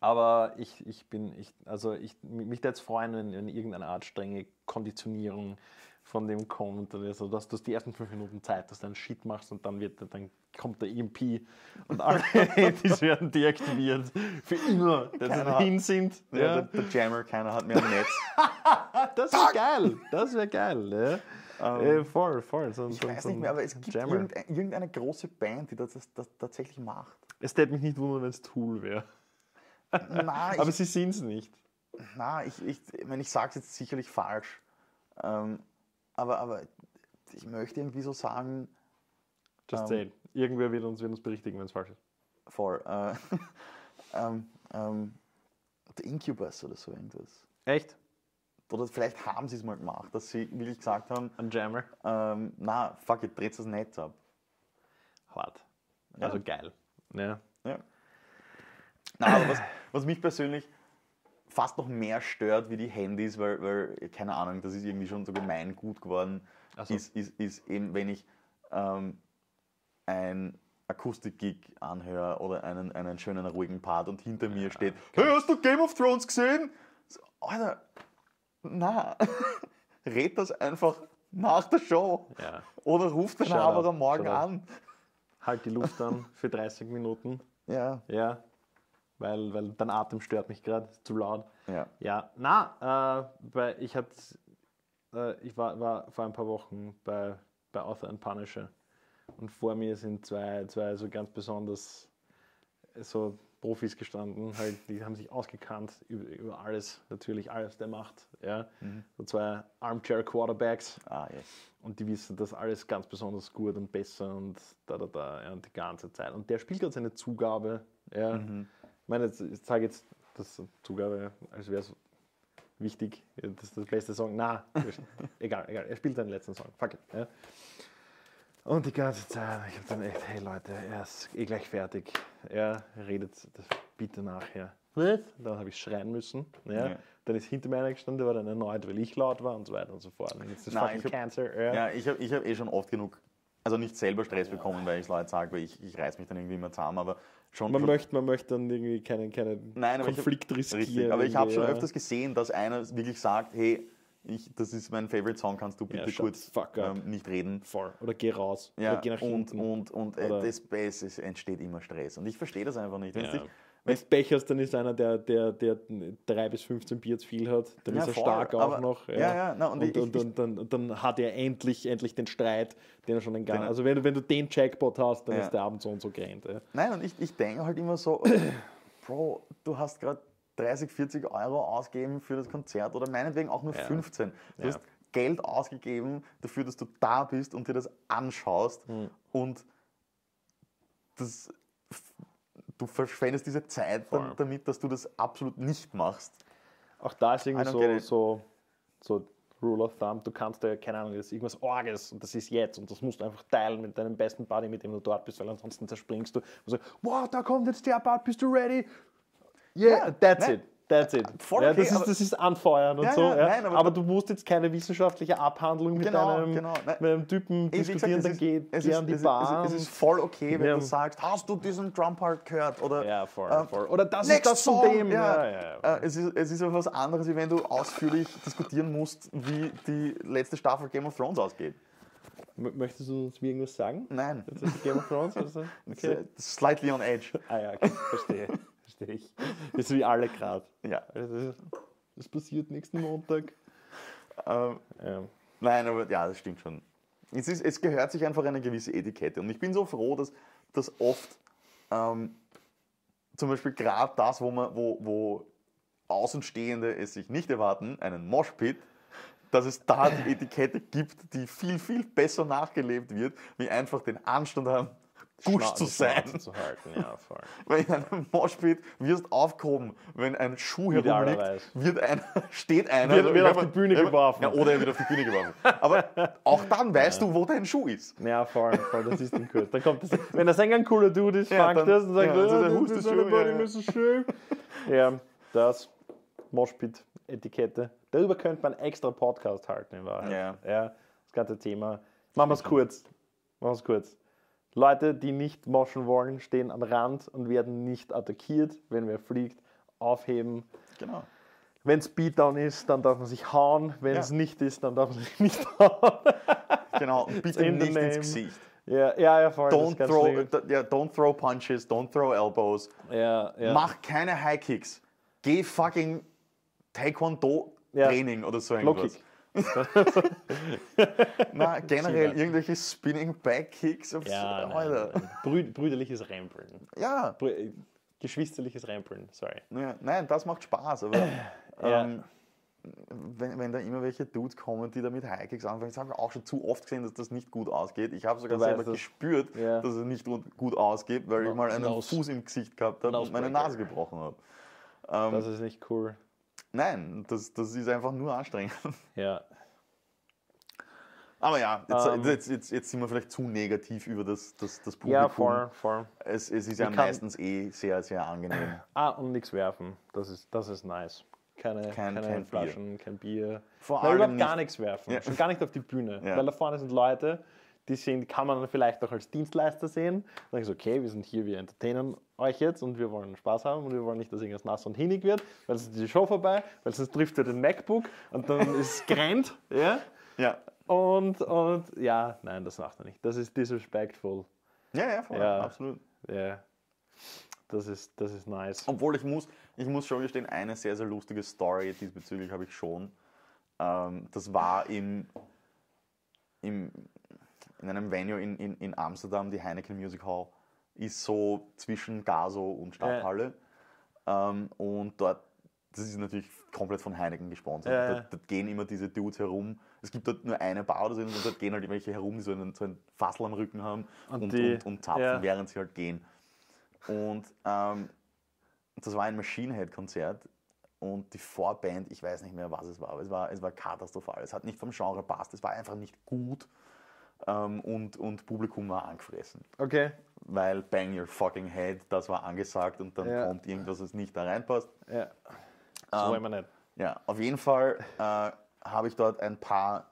S1: Aber ich, ich bin, ich, also ich, mich es freuen, wenn, wenn irgendeine Art strenge Konditionierung von dem kommt. Also, dass du die ersten fünf Minuten Zeit, dass du einen Shit machst und dann, wird, dann kommt der EMP und alle Handys werden deaktiviert. Für immer, dass sie
S2: Keiner-
S1: hin sind.
S2: Ja,
S1: Ja.
S2: Der, der Jammer, keiner hat mehr ein Netz.
S1: Das wäre geil. Das wäre geil. Ja. äh, voll, voll. So,
S2: Ich weiß nicht mehr, aber es gibt irgendeine, irgendeine große Band, die das, das, das tatsächlich macht.
S1: Es täte mich nicht wundern, wenn es Tool wäre. Aber
S2: ich,
S1: sie sind es nicht.
S2: na, ich, ich, ich, meine, ich sage es jetzt sicherlich falsch. Ähm, aber, aber ich möchte irgendwie so sagen,
S1: Just
S2: Ähm.
S1: say it. Irgendwer wird uns, wird uns berichtigen, wenn es falsch ist.
S2: voll, äh, ähm, ähm, der Incubus oder so irgendwas.
S1: Echt?
S2: Oder vielleicht haben sie es mal gemacht, dass sie wirklich gesagt haben,
S1: Ein Jammer?
S2: ähm, na, fuck it, dreht das Netz ab.
S1: Hart. Also geil. Ja.
S2: Na, aber was, was mich persönlich fast noch mehr stört wie die Handys, weil, weil keine Ahnung, das ist irgendwie schon so gemein gut geworden,
S1: so.
S2: ist, ist, ist eben, wenn ich ähm, ein Akustik-Gig anhöre oder einen, einen schönen, ruhigen Part und hinter mir steht, hey, hast du Game of Thrones gesehen? So, Alter, na, red das einfach nach der Show.
S1: ja.
S2: Oder ruf den
S1: Shut
S2: aber
S1: up,
S2: am Morgen an.
S1: Halt die Luft an für 30 Minuten.
S2: Ja,
S1: Ja. Weil, weil dein Atem stört mich gerade. Zu laut.
S2: ja.
S1: Ja. Na, äh, bei, ich hatte. Äh, ich war, war vor ein paar Wochen bei, bei Author and Punisher. Und vor mir sind zwei, zwei so ganz besonders so Profis gestanden, halt, die haben sich ausgekannt über, über alles, natürlich alles der Macht. Ja? So zwei Armchair Quarterbacks
S2: Ah, yes.
S1: und die wissen das alles ganz besonders gut und besser und da, da, da, ja, und die ganze Zeit. Und der spielt gerade seine Zugabe. Ja? Ich meine, jetzt, ich sage jetzt das Zugabe, als wäre es wichtig, das ist das beste Song. Na, egal, egal, er spielt seinen letzten Song. Fuck it. Ja? Und die ganze Zeit, ich habe dann echt, hey Leute, er ist eh gleich fertig. Er redet das bitte nachher. Was? Dann habe ich schreien müssen. Ja.
S2: Ja.
S1: Dann ist hinter mir einer gestanden, der war dann erneut, weil ich laut war und so weiter und so fort. Und jetzt ist
S2: Nein,
S1: fucking Cancer. Ja.
S2: Ja, ich habe ich hab eh schon oft genug, also nicht selber Stress bekommen, weil ich es Leute sage, weil ich, ich reiß mich dann irgendwie immer zusammen, aber schon.
S1: Man, möchte, man möchte dann irgendwie keinen, keinen
S2: Nein, ich hab-
S1: Konflikt riskieren.
S2: Richtig, aber ich habe schon
S1: irgendwie,
S2: öfters gesehen, dass einer wirklich sagt, hey, ich, das ist mein Favorite Song, kannst du bitte
S1: shut
S2: kurz ähm, nicht reden.
S1: Voll. Oder geh raus.
S2: Ja,
S1: oder geh nach
S2: und,
S1: hinten.
S2: und, und äh,
S1: Oder-
S2: das, es entsteht immer Stress. Und ich verstehe das einfach nicht.
S1: Ja.
S2: dich-
S1: Wenn du Pech hast, dann ist einer, der, der, der 3 bis 15 Bier zu viel hat, dann
S2: Ja,
S1: ist er
S2: voll,
S1: stark auch noch.
S2: ja, ja, na, und
S1: und,
S2: ich-
S1: und, und, dann, dann hat er endlich, endlich den Streit, den er schon entgangen
S2: Den-
S1: Also wenn du, wenn du den Jackpot hast, dann ist der Abend so und so geendet. Ja.
S2: Nein, und ich, ich denke halt immer so, Bro, du hast gerade 30, 40 Euro ausgegeben für das Konzert oder meinetwegen auch nur
S1: Ja.
S2: 15. Du hast Geld ausgegeben dafür, dass du da bist und dir das anschaust
S1: Hm.
S2: und das, du verschwendest diese Zeit dann damit, dass du das absolut nicht machst.
S1: Auch da ist irgendwie so, so, so Rule of Thumb, du kannst ja, keine Ahnung, das ist irgendwas Orges und das ist jetzt und das musst du einfach teilen mit deinem besten Buddy, mit dem du dort bist, weil ansonsten zerspringst du und sagst, wow, da kommt jetzt der Part, bist du ready? Yeah,
S2: Ja,
S1: that's
S2: nein.
S1: it. That's it.
S2: Voll
S1: ja,
S2: okay,
S1: das, ist, das ist Anfeuern und
S2: Ja,
S1: so.
S2: ja, nein, aber
S1: aber du musst jetzt keine wissenschaftliche Abhandlung mit
S2: Genau,
S1: deinem,
S2: genau.
S1: Mit einem Typen
S2: Ey, gesagt,
S1: diskutieren,
S2: es
S1: dann
S2: ist-
S1: geht
S2: es
S1: geh
S2: ist-
S1: an die
S2: es
S1: Bar.
S2: Ist, es ist voll okay, wenn du sagst, hast du diesen Drum-Part gehört? Oder,
S1: ja, voll,
S2: äh,
S1: voll. Oder das ist das
S2: Song, ja. Äh, es, ist, es ist aber was anderes, wie wenn du ausführlich diskutieren musst, wie die letzte Staffel Game of Thrones ausgeht.
S1: Möchtest du uns irgendwas sagen?
S2: Nein.
S1: Game of Thrones? Also, okay.
S2: Okay. Slightly on edge.
S1: Ah ja, okay, verstehe. Das ist wie alle gerade.
S2: Ja.
S1: Das, das passiert nächsten Montag.
S2: Ähm,
S1: Ja.
S2: nein, aber ja, das stimmt schon. Es, ist, es gehört sich einfach eine gewisse Etikette. Und ich bin so froh, dass, dass oft ähm, zum Beispiel gerade das, wo, man, wo, wo Außenstehende es sich nicht erwarten, einen Moshpit, dass es da die Etikette gibt, die viel, viel besser nachgelebt wird, wie einfach den Anstand haben, Gusch zu
S1: die
S2: sein.
S1: Zu halten, ja, voll.
S2: Weil in einem Moshpit wirst aufgehoben, wenn ein Schuh herumliegt,
S1: Idealerweise.
S2: wird einer, steht einer.
S1: Wird-
S2: also
S1: wird auf die Bühne geworfen.
S2: Ja, oder er wird auf die Bühne geworfen. Aber auch dann weißt du, wo dein Schuh ist.
S1: Ja, voll, voll, das ist dann kurz. Dann kommt das, wenn der Sänger ein cooler Dude ist,
S2: Ja,
S1: fängt das und sagt,
S2: ja, also
S1: ja,
S2: der
S1: das ist
S2: ist
S1: eine
S2: schön,
S1: Body,
S2: ja, ja.
S1: Mrs. Schön. Ja, das Moshpit-Etikette. Darüber könnte man extra Podcast halten in Wahrheit.
S2: Ja.
S1: ja das ganze Thema. Machen wir es kurz. Machen wir es kurz. Leute, die nicht moschen wollen, stehen am Rand und werden nicht attackiert, wenn wer fliegt. Aufheben.
S2: Genau.
S1: Wenn es Beatdown ist, dann darf man sich hauen. Wenn
S2: Ja.
S1: es nicht ist, dann darf man sich nicht hauen.
S2: Genau. Und bitte
S1: in
S2: nicht ins Gesicht.
S1: ja, ja, ja, voll.
S2: Don't throw, ja, don't throw punches, don't throw elbows.
S1: Ja, ja.
S2: Mach keine High Kicks. Geh fucking Taekwondo-Training oder so
S1: Low
S2: irgendwas.
S1: Kick.
S2: Na, generell irgendwelche Spinning Back Kicks. Aufs,
S1: Ja, nein,
S2: Alter.
S1: nein. Brü brüderliches Rempeln.
S2: Ja,
S1: Brü äh, geschwisterliches Rempeln, sorry.
S2: Ja, nein, das macht Spaß, aber
S1: Ja.
S2: ähm, wenn, wenn da immer welche Dudes kommen, die da mit Highkicks anfangen, das habe ich auch schon zu oft gesehen, dass das nicht gut ausgeht. Ich habe sogar
S1: weißt
S2: selber
S1: das.
S2: gespürt,
S1: Ja.
S2: dass es nicht gut ausgeht, weil ich
S1: No-
S2: mal einen Fuß im Gesicht gehabt habe und meine. Nase gebrochen habe. Ähm,
S1: Das ist nicht cool.
S2: Nein, das, das ist einfach nur anstrengend.
S1: Ja.
S2: Aber ja, jetzt,
S1: Ähm.
S2: jetzt, jetzt, jetzt sind wir vielleicht zu negativ über das, das, das Publikum.
S1: Ja, voll, voll.
S2: Es, es ist ja
S1: Ich
S2: meistens eh sehr, sehr angenehm.
S1: Ah, und nichts werfen. Das ist, das ist nice. Keine,
S2: Kein-
S1: keine
S2: kein
S1: Flaschen, kein Bier.
S2: Vor
S1: Nein,
S2: allem
S1: überhaupt gar
S2: nicht-
S1: nichts werfen.
S2: Ja.
S1: Schon gar nicht auf die Bühne.
S2: Ja.
S1: Weil da vorne sind Leute, die sind, kann man dann vielleicht auch als Dienstleister sehen. Dann ich so, okay, wir sind hier, wir entertainen euch jetzt und wir wollen Spaß haben und wir wollen nicht, dass irgendwas nass und hinig wird, weil sonst ist die Show vorbei, weil sonst trifft ihr den MacBook und dann ist es grennt. Ja?
S2: Ja,
S1: Und, und ja, nein, das macht er nicht. Das ist disrespectful.
S2: ja, ja, voll,
S1: Ja.
S2: absolut.
S1: Ja. Das ist, das ist nice.
S2: Obwohl ich muss, ich muss schon gestehen, eine sehr, sehr lustige Story diesbezüglich habe ich schon. Ähm, das war im, im, in einem Venue in, in, in Amsterdam, die Heineken Music Hall, ist so zwischen Gaso und Stadthalle. Ähm, und dort, das ist natürlich komplett von Heineken gesponsert.
S1: Ja, ja.
S2: Dort, dort gehen immer diese Dudes herum. Es gibt dort nur eine Bar oder so, und dort gehen halt welche herum, die so einen, so einen Fassel am Rücken haben
S1: Und
S2: und,
S1: die-
S2: und, und zapfen,
S1: ja.
S2: während sie halt gehen. Und ähm, das war ein Machine Head Konzert und die Vorband, ich weiß nicht mehr, was es war, aber es war, es war katastrophal. Es hat nicht vom Genre passt, es war einfach nicht gut. Ähm, und, und Publikum war angefressen.
S1: Okay.
S2: Weil Bang Your Fucking Head, das war angesagt und dann
S1: Ja.
S2: kommt irgendwas, das nicht da reinpasst.
S1: Ja. So
S2: Ähm,
S1: wollen wir nicht.
S2: Ja, auf jeden Fall äh, habe ich dort ein paar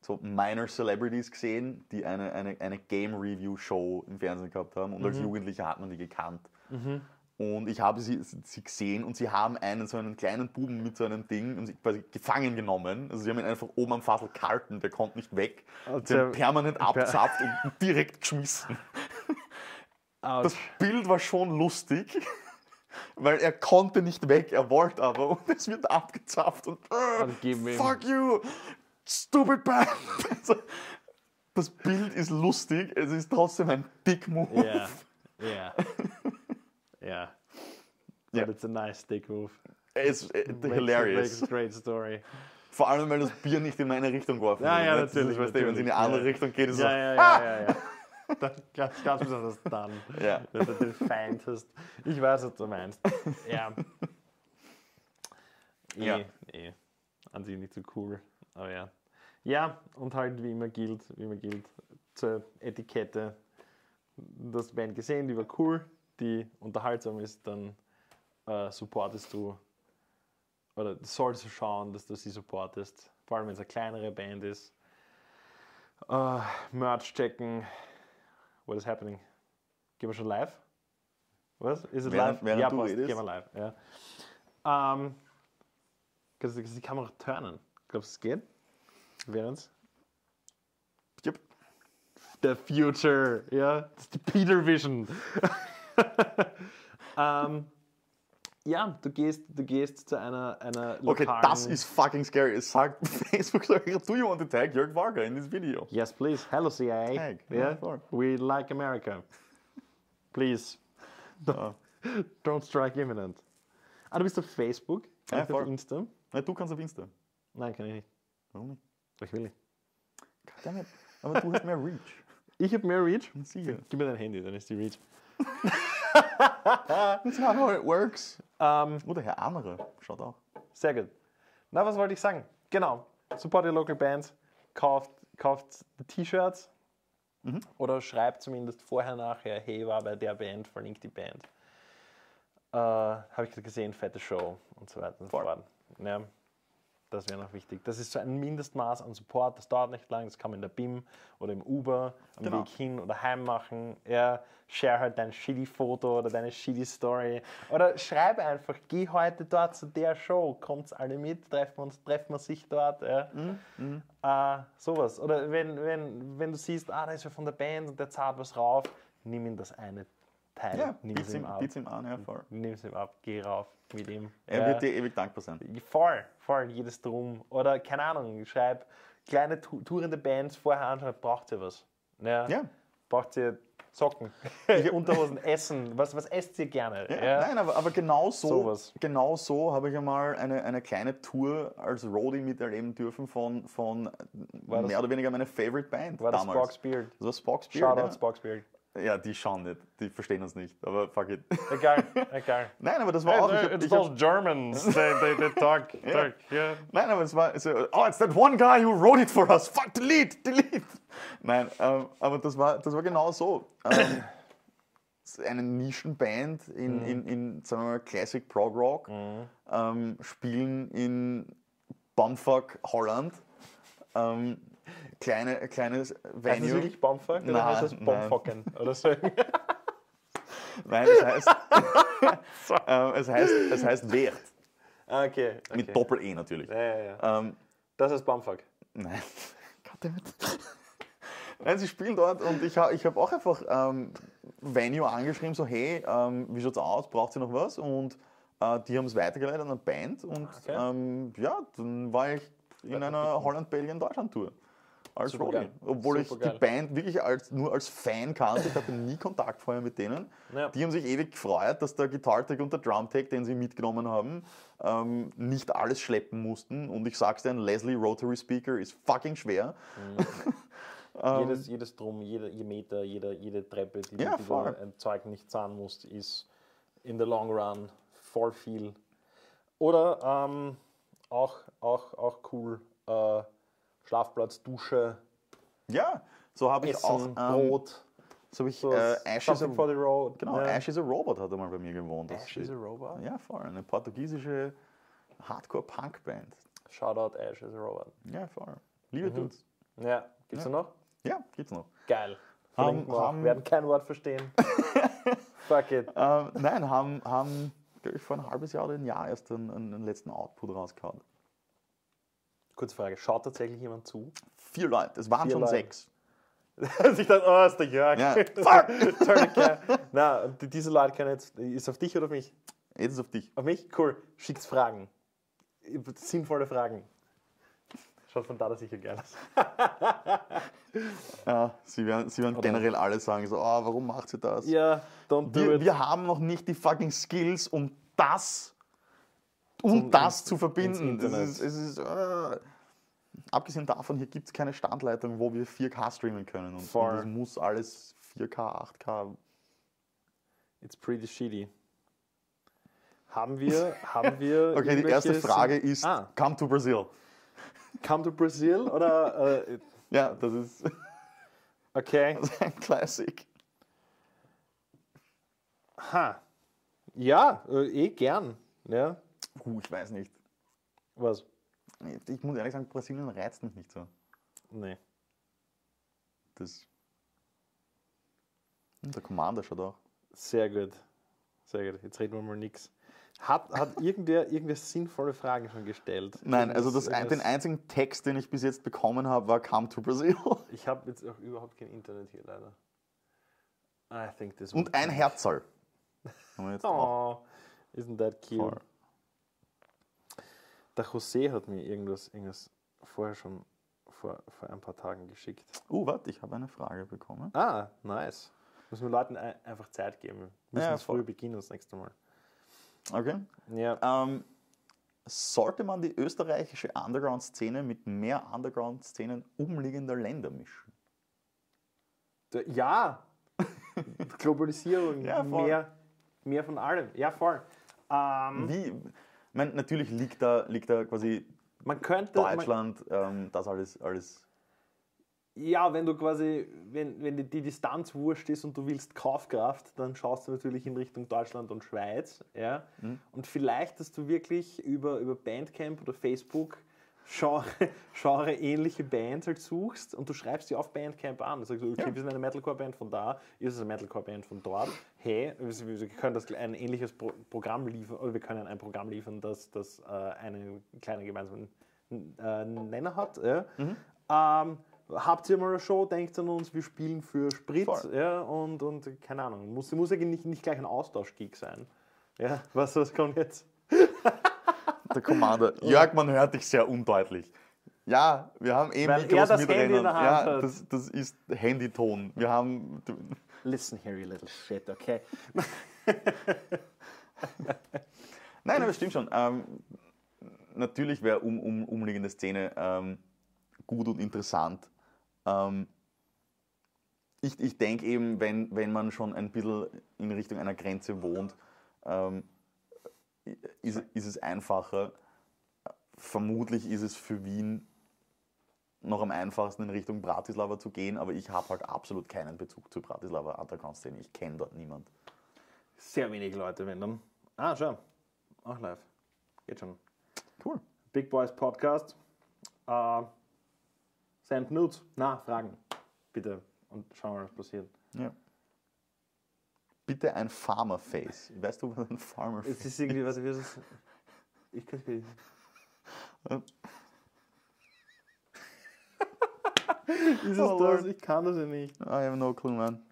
S2: so minor Celebrities gesehen, die eine, eine, eine Game Review Show im Fernsehen gehabt haben und als Jugendlicher hat man die gekannt. Und ich habe sie, sie gesehen und sie haben einen so einen kleinen Buben mit so einem Ding und sie quasi gefangen genommen. Also sie haben ihn einfach oben am Fassel gehalten, der konnte nicht weg.
S1: Und
S2: sie haben permanent abzapft und direkt geschmissen. Das Bild war schon lustig, weil er konnte nicht weg, er wollte aber und es wird abgezapft und, äh, fuck you, stupid band. Also, das Bild ist lustig, es ist trotzdem ein Dick-Move.
S1: Ja. Ja. Ja.
S2: Ja.
S1: But it's a nice dick move.
S2: Es ist äh,
S1: Makes-
S2: hilarious.
S1: Makes a great story.
S2: Vor allem, weil das Bier nicht in meine Richtung geworfen
S1: Ja,
S2: wurde.
S1: ja,
S2: ne? Das ist,
S1: natürlich,
S2: weißt du, Wenn es in eine andere
S1: ja.
S2: Richtung geht, ist es
S1: Ja,
S2: so,
S1: ja, ja, ja, ja. Dann, ganz, ganz besonders dann,
S2: Ja.
S1: wenn du den Feind hast. Ich weiß, was du meinst. Ja. Eh,
S2: Ja.
S1: eh. An sich nicht so cool. Aber ja. Ja, und halt wie immer gilt, wie immer gilt, zur Etikette. Die Band gesehen, die war cool, die unterhaltsam ist, dann äh, supportest du oder solltest du schauen, dass du sie supportest. Vor allem, wenn es eine kleinere Band ist. Uh, Merch checken. What is happening? Gehen wir schon live? Was? Ist es live?
S2: während
S1: ja,
S2: du
S1: passt.
S2: redest.
S1: Gehen wir live. Ja. Ähm, kannst du die Kamera turnen? Glaubst du, es geht? Während
S2: Yep.
S1: The Future, ja. Das ist die Peter Vision. ähm, ja, du gehst, du gehst zu einer, einer
S2: Okay, das ist fucking scary. Es sagt Facebook, do you want to tag Jörg Varga in this video?
S1: Yes, please. Hello, CIA.
S2: Tag.
S1: Yeah, we like America. Please.
S2: Ja.
S1: Don't strike imminent. Ah, du bist auf Facebook? Kann
S2: Ja,
S1: ich auf. Insta?
S2: Nein, du kannst auf Insta.
S1: Nein, kann ich nicht.
S2: Warum nicht?
S1: Ich will nicht.
S2: Goddammit. Aber du hast mehr Reach.
S1: Ich habe mehr Reach.
S2: Sicher.
S1: Gib mir dein Handy, dann ist die Reach.
S2: That's not how it works.
S1: Ähm,
S2: Oder Herr Amere. Schaut auch.
S1: sehr gut. Na, was wollte ich sagen? Genau. Support your local bands. Kauft, kauft T-Shirts. Oder schreibt zumindest vorher, nachher, hey, war bei der Band, verlinkt die Band. Äh, Habe ich gesehen, fette Show und so weiter und so fort. Ja, das wäre noch wichtig. Das ist so ein Mindestmaß an Support, das dauert nicht lang, das kann man in der BIM oder im Uber am
S2: Genau.
S1: Weg hin oder heim machen. Ja, share halt dein shitty Foto oder deine shitty Story. Oder schreibe einfach, geh heute dort zu der Show, kommt alle mit, treffen wir, uns, treffen wir sich dort. Ja. Äh, sowas. Oder wenn, wenn, wenn du siehst, ah, da ist wer von der Band und der zahlt was rauf, nimm ihm das eine Teil,
S2: Ja,
S1: nimm es ihm ab.
S2: biet's ihm an, ja, voll.
S1: Nimm es ihm ab, geh rauf mit ihm.
S2: Er
S1: Ja.
S2: wird dir ewig dankbar sein.
S1: Voll, voll, jedes Drum. Oder keine Ahnung, schreib kleine tourende Bands vorher anschauen, braucht ihr was? Ja.
S2: Ja.
S1: Braucht ihr Socken, Unterhosen, Essen, was, was esst ihr gerne?
S2: Ja, Nein, aber, aber genau so,
S1: Sowas.
S2: genau so habe ich einmal eine, eine kleine Tour als Roadie miterleben dürfen von, von
S1: War das-
S2: mehr oder weniger meiner Favorite Band
S1: War das
S2: damals.
S1: Spock's Beard?
S2: Das war Spock's Beard,
S1: Shoutout
S2: ja.
S1: Spock's Beard.
S2: Ja, die schauen nicht, die verstehen uns nicht, aber fuck it.
S1: Egal, egal.
S2: Nein, aber das war auch... Ich hab, ich hab,
S1: Germans, they, they, they talk, talk yeah.
S2: nein, aber es war so, oh, it's that one guy who wrote it for us, fuck, delete, delete. Nein, ähm, aber das war, das war genau so. Ähm, eine Nischenband in, in, in, sagen wir mal, Classic Prog Rock, ähm, spielen in Bumfuck Holland. Kleine, kleines
S1: Heißt das
S2: Venue.
S1: wirklich Bombfuck oder
S2: Nein,
S1: heißt das. Bombfucken oder so?
S2: Nein, es heißt, ähm, es heißt, es heißt Wert.
S1: Ah, okay, okay.
S2: Mit Doppel-E natürlich.
S1: Ja, ja, ja.
S2: Ähm,
S1: Das ist Bombfuck.
S2: Nein. Goddammit. Nein, sie spielen dort und ich, ich habe auch einfach ähm, Venue angeschrieben, so hey, ähm, wie schaut's aus, braucht ihr noch was? Und äh, die haben es weitergeleitet an eine Band und
S1: Okay.
S2: ähm, ja, dann war ich in einer Holland-Belgien-Deutschland-Tour. Als
S1: Super
S2: Roadie.
S1: geil.
S2: Obwohl
S1: Super
S2: ich die
S1: geil.
S2: Band wirklich als, nur als Fan kannte, ich hatte nie Kontakt vorher mit denen.
S1: Ja.
S2: Die haben sich ewig gefreut, dass der Gitartech und der Drumtech, den sie mitgenommen haben, ähm, nicht alles schleppen mussten. Und ich sag's dir, ein Leslie Rotary Speaker ist fucking schwer.
S1: jedes, jedes Drum, jeder je Meter, jeder, jede Treppe, die,
S2: Ja,
S1: die du ein Zeug nicht zahlen musst, ist in the long run voll viel. Oder ähm, auch, auch, auch cool, äh, Schlafplatz, Dusche,
S2: Ja, So habe ich
S1: Essen,
S2: auch. Ähm,
S1: Brot.
S2: So habe ich
S1: So
S2: äh, Ash, is a,
S1: for the road.
S2: genau,
S1: ja.
S2: Ash is a Robot hat einmal bei mir gewohnt.
S1: Ash is a Robot.
S2: Ja, voll. Eine portugiesische Hardcore-Punk-Band.
S1: Shoutout Ash is a Robot.
S2: Ja, voll. Liebe Dudes.
S1: Ja, gibt's
S2: Ja.
S1: noch?
S2: Ja, gibt's noch.
S1: Geil.
S2: Haben- haben-
S1: werden kein Wort verstehen. Fuck it.
S2: Ähm, nein, haben, haben glaub ich, vor ein halbes Jahr oder ein Jahr erst einen, einen letzten Output rausgehauen.
S1: Kurze Frage, schaut tatsächlich jemand zu?
S2: Vier Leute, es waren
S1: Vier
S2: schon
S1: Leute.
S2: sechs.
S1: Ich dachte, oh, ist der Jörg.
S2: Ja.
S1: Fuck! Na, diese Leute können jetzt, ist auf dich oder auf mich?
S2: Jetzt ist auf dich.
S1: Auf mich? Cool. Schickt Fragen. Sinnvolle Fragen. Schaut von da sicher geil aus.
S2: Ja, sie werden, sie werden generell alle sagen, so, oh, warum macht sie das?
S1: Ja, don't do
S2: wir,
S1: it.
S2: wir haben noch nicht die fucking Skills, um das um das zu verbinden.
S1: Internet.
S2: ist, es ist, äh, abgesehen davon, hier gibt es keine Standleitung, wo wir 4K streamen können. Und, und das muss alles 4K, 8K.
S1: It's pretty shitty. Haben wir, haben wir.
S2: Okay, die erste Frage ist,
S1: Ah,
S2: come to Brazil.
S1: come to Brazil oder. Äh,
S2: Ja, das ist,
S1: okay.
S2: das ist ein Classic.
S1: Ha. Ja, äh, eh gern. Ja.
S2: Uh, ich weiß nicht.
S1: Was?
S2: Ich muss ehrlich sagen, Brasilien reizt mich nicht so.
S1: Nee.
S2: Das Hm, der Commander schaut auch.
S1: Sehr gut. Sehr gut. Jetzt reden wir mal nix. Hat, hat irgendwer, irgendwer sinnvolle Fragen schon gestellt?
S2: Nein, also das, ein- den einzigen Text, den ich bis jetzt bekommen habe, war Come to Brazil.
S1: Ich habe jetzt auch überhaupt kein Internet hier leider. I think this
S2: Und ein Herzl.
S1: Oh, isn't that cute?
S2: Voll.
S1: Der José hat mir irgendwas, irgendwas vorher schon vor, vor ein paar Tagen geschickt.
S2: Uh, warte, ich habe eine Frage bekommen.
S1: Ah, nice. Müssen wir Leuten ein, einfach Zeit geben. Müssen
S2: Ja,
S1: früh beginnen das nächste Mal.
S2: Okay.
S1: Ja.
S2: Ähm, sollte man die österreichische Underground-Szene mit mehr Underground-Szenen umliegender Länder mischen?
S1: Ja! Globalisierung,
S2: Ja, voll.
S1: mehr, mehr von allem. Ja, voll. Ähm,
S2: Wie? Meine, natürlich liegt da, liegt da quasi
S1: man könnte. Man,
S2: Deutschland, ähm, das alles, alles.
S1: ja, wenn du quasi, wenn, wenn die, die Distanz wurscht ist und du willst Kaufkraft, dann schaust du natürlich in Richtung Deutschland und Schweiz. Ja?
S2: Mhm.
S1: Und vielleicht, dass du wirklich über, über Bandcamp oder Facebook Genre, Genre ähnliche Bands halt suchst und du schreibst die auf Bandcamp an. Du sagst, okay,
S2: Ja.
S1: wir sind eine Metalcore-Band von da, ihr seid eine Metalcore-Band von dort. Hey, wir können das ein ähnliches Pro Programm liefern, oder wir können ein Programm liefern, das, das äh, einen kleinen gemeinsamen äh, Nenner hat. Ja.
S2: Mhm.
S1: Ähm, habt ihr mal eine Show, denkt an uns, wir spielen für Sprit
S2: Voll.
S1: ja, und, und keine Ahnung, muss, muss ja nicht, nicht gleich ein Austausch-Gig sein. Ja, was, was kommt jetzt?
S2: Der Commander. Jörg, man hört dich sehr undeutlich. Ja, wir haben eh
S1: Weil
S2: Mikros
S1: das
S2: mit
S1: Handy in
S2: drinnen.
S1: der Hand
S2: Ja, das, das ist Handyton. Wir haben.
S1: Listen here, you little shit, okay?
S2: Nein, aber stimmt schon. Ähm, natürlich wäre um, um, umliegende Szene ähm, gut und interessant. Ähm, ich ich denke eben, wenn, wenn man schon ein bisschen in Richtung einer Grenze wohnt, ähm, ist, ist es einfacher. Vermutlich ist es für Wien noch am einfachsten in Richtung Bratislava zu gehen, aber ich habe halt absolut keinen Bezug zur Bratislava Underground-Szene. Ich kenne dort niemand.
S1: Sehr wenig Leute, wenn dann. Ah, schau. Auch live. Geht schon.
S2: Cool.
S1: Big Boys Podcast. Äh, send Nudes. Na, Fragen. Bitte. Und schauen wir, was passiert.
S2: Ja. Bitte ein Farmer-Face. Weißt du, was ein Farmer-Face
S1: Es ist irgendwie, was wie ist das? Ich kann es nicht. ist
S2: Oh,
S1: das? Ich kann das ja nicht.
S2: I have no clue, man.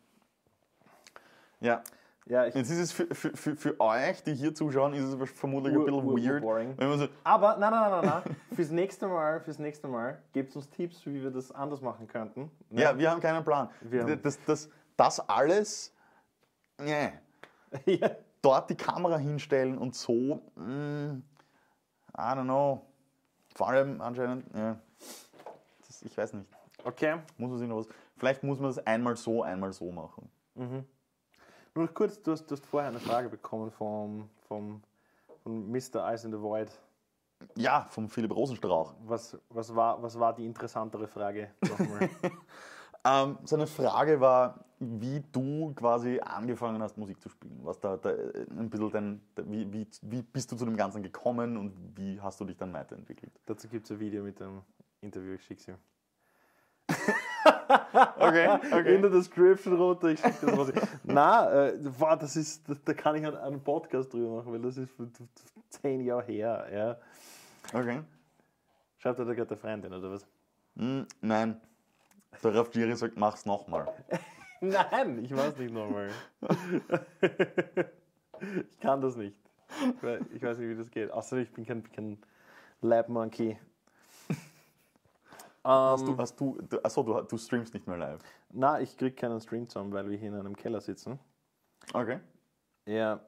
S2: Ja,
S1: Ja, ich.
S2: jetzt ist es für, für, für, für euch, die hier zuschauen, ist es vermutlich ein bisschen weird. Wenn man so,
S1: Aber nein, nein, nein, nein, nein. Fürs nächste Mal, fürs nächste Mal gebt uns Tipps, wie wir das anders machen könnten. Ne?
S2: ja, wir haben keinen Plan.
S1: Wir
S2: das, das, das alles, nee.
S1: ja.
S2: dort die Kamera hinstellen und so, mm, I don't know. Vor allem anscheinend, ja. Das, ich weiß nicht.
S1: Okay.
S2: Muss man sich noch was. Vielleicht muss man es einmal so, einmal so machen.
S1: Nur noch kurz, du hast, du hast vorher eine Frage bekommen vom, vom, von Mr. Ice in the Void.
S2: Ja, vom Philipp Rosenstrauch.
S1: Was, was, war, was war die interessantere Frage? Nochmal.
S2: Ähm, seine Frage war, wie du quasi angefangen hast, Musik zu spielen. Was da, da äh, ein bisschen dein, wie, wie, wie bist du zu dem Ganzen gekommen und wie hast du dich dann weiterentwickelt?
S1: Dazu gibt es ein Video mit dem Interview, ich schicke ihm.
S2: Okay,
S1: In der Description runter, ich schicke das was. Nein, äh, wow, das ist, das, da kann ich einen, einen Podcast drüber machen, weil das ist zehn Jahre her. Ja.
S2: Okay.
S1: Schreibt er da gerade der Freundin oder was?
S2: Hm, nein. Der Raf Giri sagt, mach's nochmal.
S1: Nein, ich weiß nicht nochmal. ich kann das nicht. Ich weiß nicht, wie das geht. Außer ich bin kein, kein Lab Monkey.
S2: Hast
S1: Ähm,
S2: du, hast du, achso, du, du streamst nicht mehr live.
S1: na, ich krieg keinen Stream zusammen, weil wir hier in einem Keller sitzen.
S2: Okay.
S1: Ja.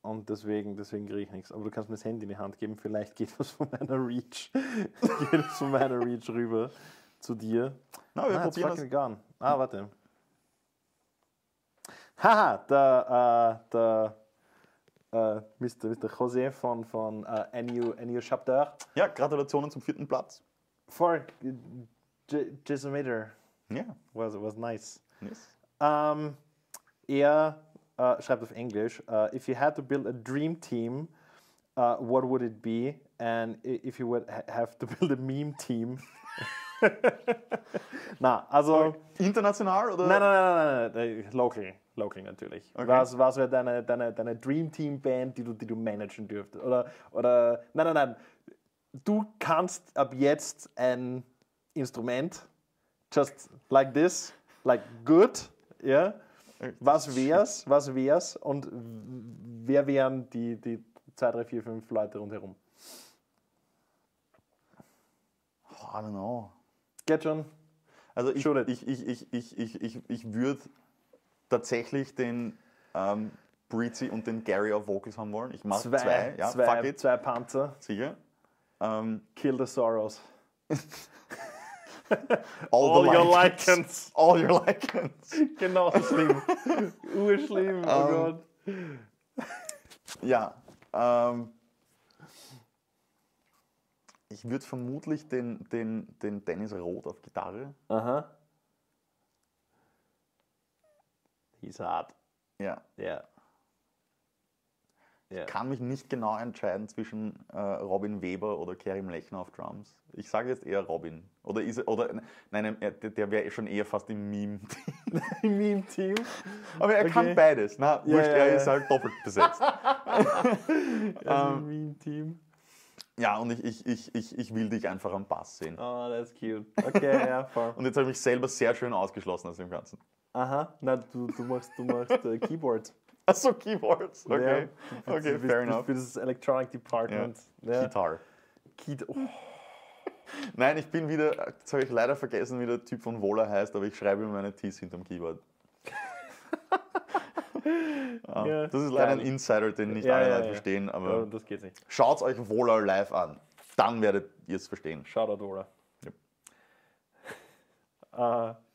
S1: Und deswegen, deswegen kriege ich nichts. Aber du kannst mir das Handy in die Hand geben, vielleicht geht was von meiner Reach. geht es von meiner Reach rüber zu dir.
S2: Na, wir
S1: it's
S2: probieren
S1: fucking
S2: das.
S1: gone. Ah, warte. Haha, der, äh, der äh, Mr. Mr. José von, von äh, Ennio, Ennio Chapter.
S2: Ja, Gratulationen zum vierten Platz.
S1: For Jasometer
S2: Ja.
S1: was, was nice.
S2: Yes.
S1: Ähm, er äh, schreibt auf Englisch, äh, if you had to build a dream team, uh, what would it be? And if you would ha have to build a meme team. Na, also.
S2: International oder?
S1: Nein, nein, nein, nein, nein, nein, local, local natürlich.
S2: Okay.
S1: Was, was wäre deine, deine, deine Dream Team Band, die du, die du managen dürftest? Oder, oder, nein, nein, nein, du kannst ab jetzt ein Instrument, just like this, like good, ja. Was wär's, was wär's und wer wären die, die zwei, drei, vier, fünf Leute rundherum?
S2: I don't know.
S1: Geht schon?
S2: Also ich, ich, ich, ich, ich, ich, ich, ich würde tatsächlich den ähm, Breezy und den Gary auf Vocals haben wollen. Ich mache zwei,
S1: Zwei,
S2: ja,
S1: zwei,
S2: fuck it,
S1: zwei Panzer,
S2: sicher. Ähm,
S1: kill the Soros.
S2: all, the
S1: your
S2: Lycans. All your Lycans.
S1: Genau schlimm. Urschlimm, oh
S2: Ähm,
S1: Gott.
S2: Ja. Ähm, ich würde vermutlich den, den, den Dennis Roth auf Gitarre.
S1: Aha. He's hard.
S2: Ja.
S1: Ja. Ja.
S2: Kann mich nicht genau entscheiden zwischen äh, Robin Weber oder Kerim Lechner auf Drums. Ich sage jetzt eher Robin. Oder ist er, oder nein, er- der, der wäre schon eher fast im Meme.
S1: Im Meme-Team.
S2: Aber er kann
S1: Okay.
S2: beides. Na,
S1: Ja,
S2: wurscht,
S1: ja,
S2: er ist halt doppelt besetzt.
S1: Also
S2: Ähm,
S1: Meme-Team.
S2: ja, und ich, ich, ich, ich, ich will dich einfach am Bass sehen.
S1: Oh, that's cute. Okay, ja, voll.
S2: Und jetzt habe ich mich selber sehr schön ausgeschlossen aus dem Ganzen.
S1: Aha, na, du, du machst, du machst äh, Keyboards.
S2: Achso, Keyboards. Okay,
S1: Ja,
S2: okay,
S1: bist-
S2: fair
S1: du
S2: enough.
S1: Für das Electronic Department. Ja.
S2: Guitar.
S1: Key oh,
S2: Nein, ich bin wieder, jetzt habe ich leider vergessen, wie der Typ von Vola heißt, aber ich schreibe mir meine Ts hinterm Keyboard. Ah,
S1: Ja,
S2: das ist leider ein. Insider, den nicht
S1: Ja,
S2: alle
S1: ja,
S2: Leute
S1: ja.
S2: verstehen, aber
S1: das geht nicht.
S2: schaut euch Vola live an. Dann werdet ihr es verstehen.
S1: Shoutout, Dora.
S2: Ja.
S1: Äh,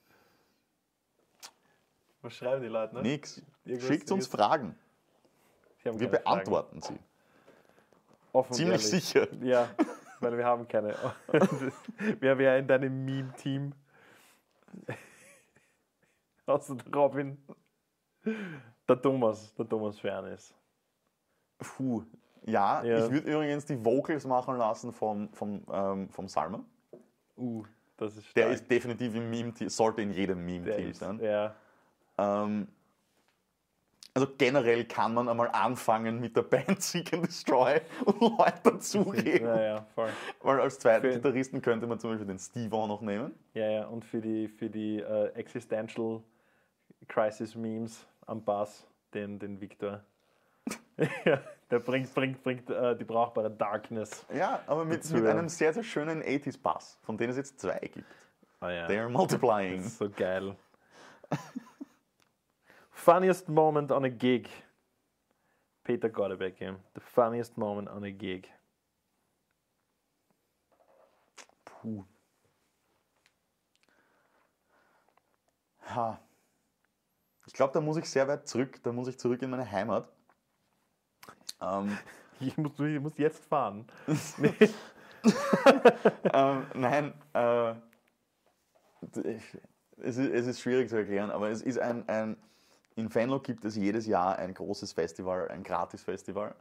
S1: was schreiben die Leute? Ne?
S2: Nix.
S1: Irgendwas-
S2: Schickt uns Fragen. Wir
S1: keine Fragen.
S2: beantworten sie.
S1: Offen
S2: Ziemlich
S1: ehrlich.
S2: sicher.
S1: Ja, weil wir haben keine. Wer wäre in deinem Meme-Team? Außer der Robin. Der Thomas, der Thomas Fairness.
S2: Puh. Ja,
S1: Ja.
S2: ich würde übrigens die Vocals machen lassen vom, vom, ähm, vom Salman.
S1: Uh, das ist
S2: Der
S1: stark.
S2: ist definitiv im Meme-Team, sollte in jedem
S1: Der
S2: Meme-Team sein.
S1: Ja.
S2: Ähm, also generell kann man einmal anfangen mit der Band Seek and Destroy und Leute dazugeben.
S1: ja, ja, voll.
S2: Weil als zweiten
S1: Für-
S2: Gitarristen könnte man zum Beispiel den Steve auch noch nehmen.
S1: Ja, ja, und für die, für die äh, Existential Crisis Memes am Bass, den, den Victor. ja, der bringt, bringt, bringt äh, die brauchbare Darkness.
S2: Ja, aber mit,
S1: Dazu,
S2: mit einem sehr, sehr schönen 80s-Bass, von denen es jetzt zwei gibt.
S1: Ah, ja.
S2: They are multiplying.
S1: So geil. funniest moment on a gig. Peter Gottebecke. The funniest moment on a gig.
S2: Puh. Ha. Ich glaube, da muss ich sehr weit zurück. Da muss ich zurück in meine Heimat. Ähm,
S1: Ich muss, ich muss jetzt fahren.
S2: ähm, nein, äh, ich, es ist, es ist schwierig zu erklären, aber es ist ein, ein. In Venlo gibt es jedes Jahr ein großes Festival, ein Gratis-Festival,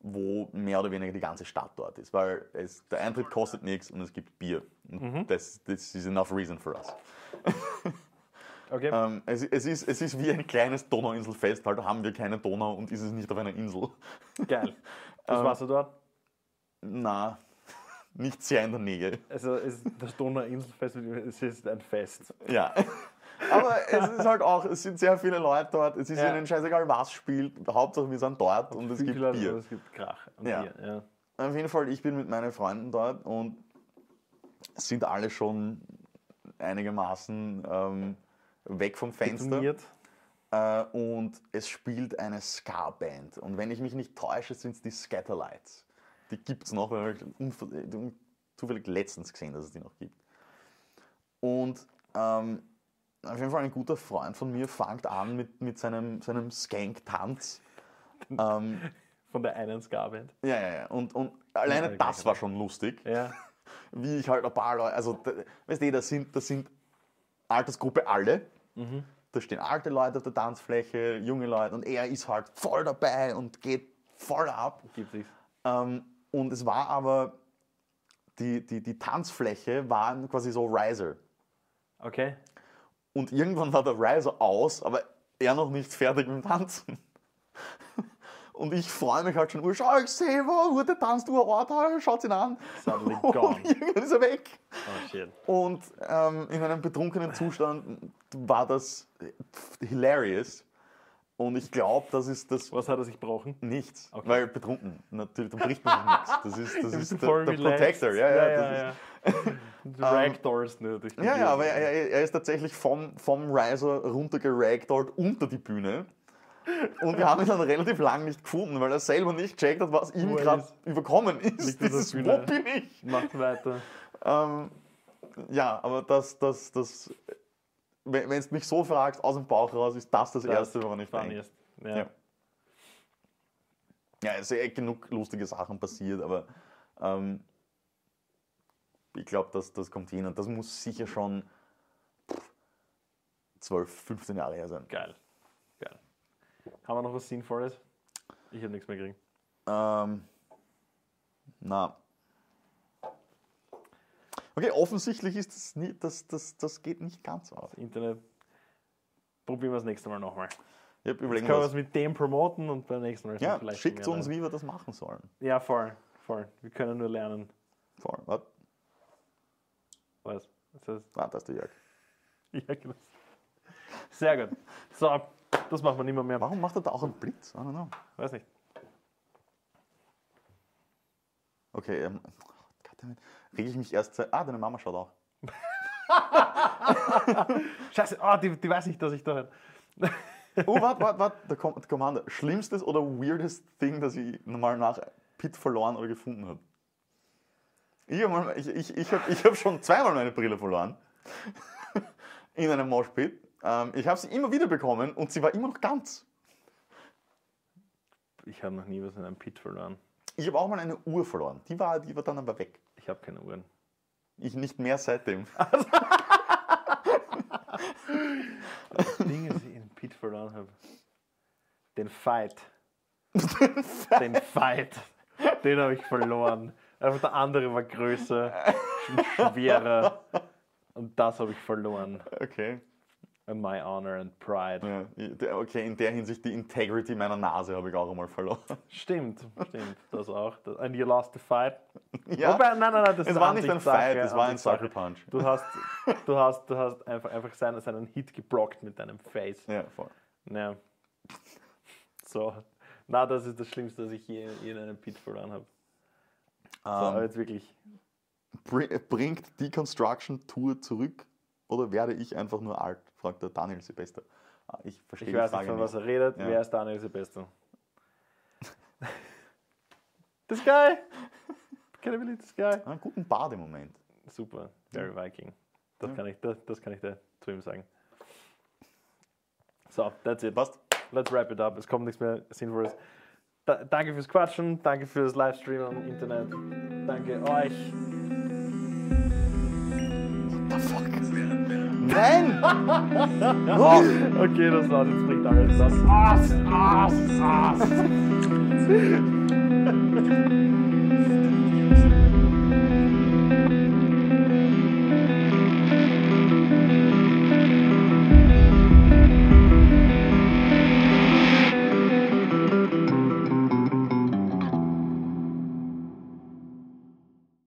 S2: wo mehr oder weniger die ganze Stadt dort ist. Weil es, der Eintritt kostet nichts und es gibt Bier. Und das, das is enough reason for us.
S1: Okay.
S2: Ähm, es, es, ist, es ist wie ein kleines Donauinselfest, weil da haben wir keine Donau und ist es nicht auf einer Insel.
S1: Geil. Was
S2: Ähm,
S1: warst du dort?
S2: Na, nicht sehr in der Nähe.
S1: Also ist das Donauinselfest, es ist ein Fest.
S2: Ja. Aber es ist halt auch, es sind sehr viele Leute dort, es ist
S1: Ja.
S2: ihnen scheißegal, was spielt. Hauptsache wir sind dort und es gibt
S1: Viel-
S2: Bier.
S1: Es gibt Krach. Und
S2: Ja.
S1: Bier, ja.
S2: Auf jeden Fall, ich bin mit meinen Freunden dort und sind alle schon einigermaßen ähm, weg vom Fenster. Äh, und es spielt eine Ska-Band. Und wenn ich mich nicht täusche, sind es die Scatterlights. Die gibt es noch, weil ich äh, zufällig letztens gesehen, dass es die noch gibt. Und ähm, auf jeden Fall ein guter Freund von mir fängt an mit, mit seinem, seinem Skank-Tanz. ähm,
S1: Von der einen Ska-Band.
S2: ja, ja, ja. Und, und alleine
S1: Ja,
S2: das war schon lustig.
S1: Ja.
S2: Wie ich halt ein paar Leute, also da, weißt du, das sind, das sind Altersgruppe alle. Da stehen alte Leute auf der Tanzfläche, junge Leute und er ist halt voll dabei und geht voll ab.
S1: Gibt sich.
S2: Ähm, und es war aber, die, die, die Tanzfläche war quasi so Riser.
S1: Okay.
S2: Und irgendwann war der Riser aus, aber er noch nicht fertig mit Tanzen. Und ich freue mich halt schon, oh, schau, ich sehe, wo, der tanzt du Ort, schaut ihn an.
S1: Suddenly gone.
S2: Und irgendwann ist er weg.
S1: Oh shit.
S2: Und ähm, in einem betrunkenen Zustand war das hilarious. Und ich glaube, das ist das
S1: Was hat er sich gebrochen?
S2: nichts.
S1: Okay.
S2: Weil betrunken, natürlich, da bricht man nichts. Das ist, das ist der, der. Protector. Ja, ja,
S1: ja, ja, ja. Durch die
S2: Ist, ja, ja, aber er, er, ist tatsächlich vom, vom Riser runtergeragdollt unter die Bühne. Und wir haben ihn dann relativ lang nicht gefunden, weil er selber nicht gecheckt hat, was ihm
S1: er
S2: gerade
S1: ist.
S2: überkommen ist. Dieses, wo bin ich?
S1: Macht weiter.
S2: Ähm, ja, aber das, das, das, wenn du mich so fragst, aus dem Bauch raus, ist das das, Erste, woran ich denke.
S1: Ja.
S2: Ja. Ja, es sind eh genug lustige Sachen passiert, aber ähm, ich glaube, das, das kommt hin und das muss sicher schon pff, 12, 15 Jahre her sein.
S1: Geil. Geil. Haben wir noch was Sinnvolles? Ich habe nichts mehr gekriegt.
S2: Ähm, na. Okay, offensichtlich ist das, nie, das, das, das geht nicht ganz auf.
S1: Internet. Probieren wir das nächste Mal nochmal.
S2: Ich habe
S1: Jetzt
S2: überlegt,
S1: können wir es mit dem promoten und beim nächsten Mal
S2: ja,
S1: es vielleicht
S2: schickt uns, wie wir das machen sollen.
S1: Ja, voll. Voll. Wir können nur lernen.
S2: Voll.
S1: Was? Das heißt,
S2: ah, da ist der Jörg.
S1: ja, genau. Sehr gut. So, das machen wir nicht mehr. mehr.
S2: Warum macht er da auch einen Blitz? I don't know.
S1: Weiß nicht.
S2: Okay, ähm, Goddammit. rege ich mich erst seit. Ah, deine Mama schaut auch.
S1: Scheiße, oh, die, die weiß nicht, dass ich da bin.
S2: Oh, warte, warte, warte, der, Commander. Schlimmstes oder weirdest Thing, das ich normal nach Pit verloren oder gefunden habe? Ich habe ich, ich, ich hab, ich hab schon zweimal meine Brille verloren. In einem Moshpit. Ähm, ich habe sie immer wieder bekommen und sie war immer noch ganz.
S1: Ich habe noch nie was in einem Pit verloren.
S2: Ich habe auch mal eine Uhr verloren. Die war, die war dann aber weg.
S1: Ich habe keine Uhren.
S2: Ich nicht mehr seitdem.
S1: Dinge, die ich in einem Pit verloren habe. Den Fight. Den Fight. Den habe ich verloren. Einfach der andere war größer schwerer. Und das habe ich verloren.
S2: Okay.
S1: And my honor and pride.
S2: Ja, okay, in der Hinsicht die Integrity meiner Nase habe ich auch einmal verloren.
S1: Stimmt, stimmt. Das auch. And you lost the fight.
S2: Ja,
S1: Wobei, nein, nein, nein, das
S2: es war nicht ein Fight, es war ein. Sucker Punch.
S1: Du hast, du hast, du hast einfach, einfach seinen, seinen Hit geblockt mit deinem Face.
S2: Ja, voll.
S1: Ja. So. Na, das ist das Schlimmste, was ich je, je in einem Pit verloren habe. So, aber
S2: Ähm,
S1: jetzt wirklich.
S2: bring- bringt Deconstruction Tour zurück oder werde ich einfach nur alt? fragt der Daniel Silvester. Ah, Ich verstehe
S1: Ich
S2: die
S1: weiß nicht, von
S2: nicht.
S1: was er redet.
S2: Ja.
S1: Wer ist Daniel Sebastian? this guy! Can I believe this guy?
S2: Einen guten Bad im Moment.
S1: Super, very Viking. Das, kann ich, das, das kann ich da zu ihm sagen. So, that's it.
S2: Passt?
S1: Let's wrap it up. Es kommt nichts mehr Sinnvolles. Danke fürs Quatschen, danke fürs Livestream am Internet. Danke euch.
S2: What the fuck? Nein! oh.
S1: Okay, das war's, jetzt bringt alles das. Ass, Ass, Ass.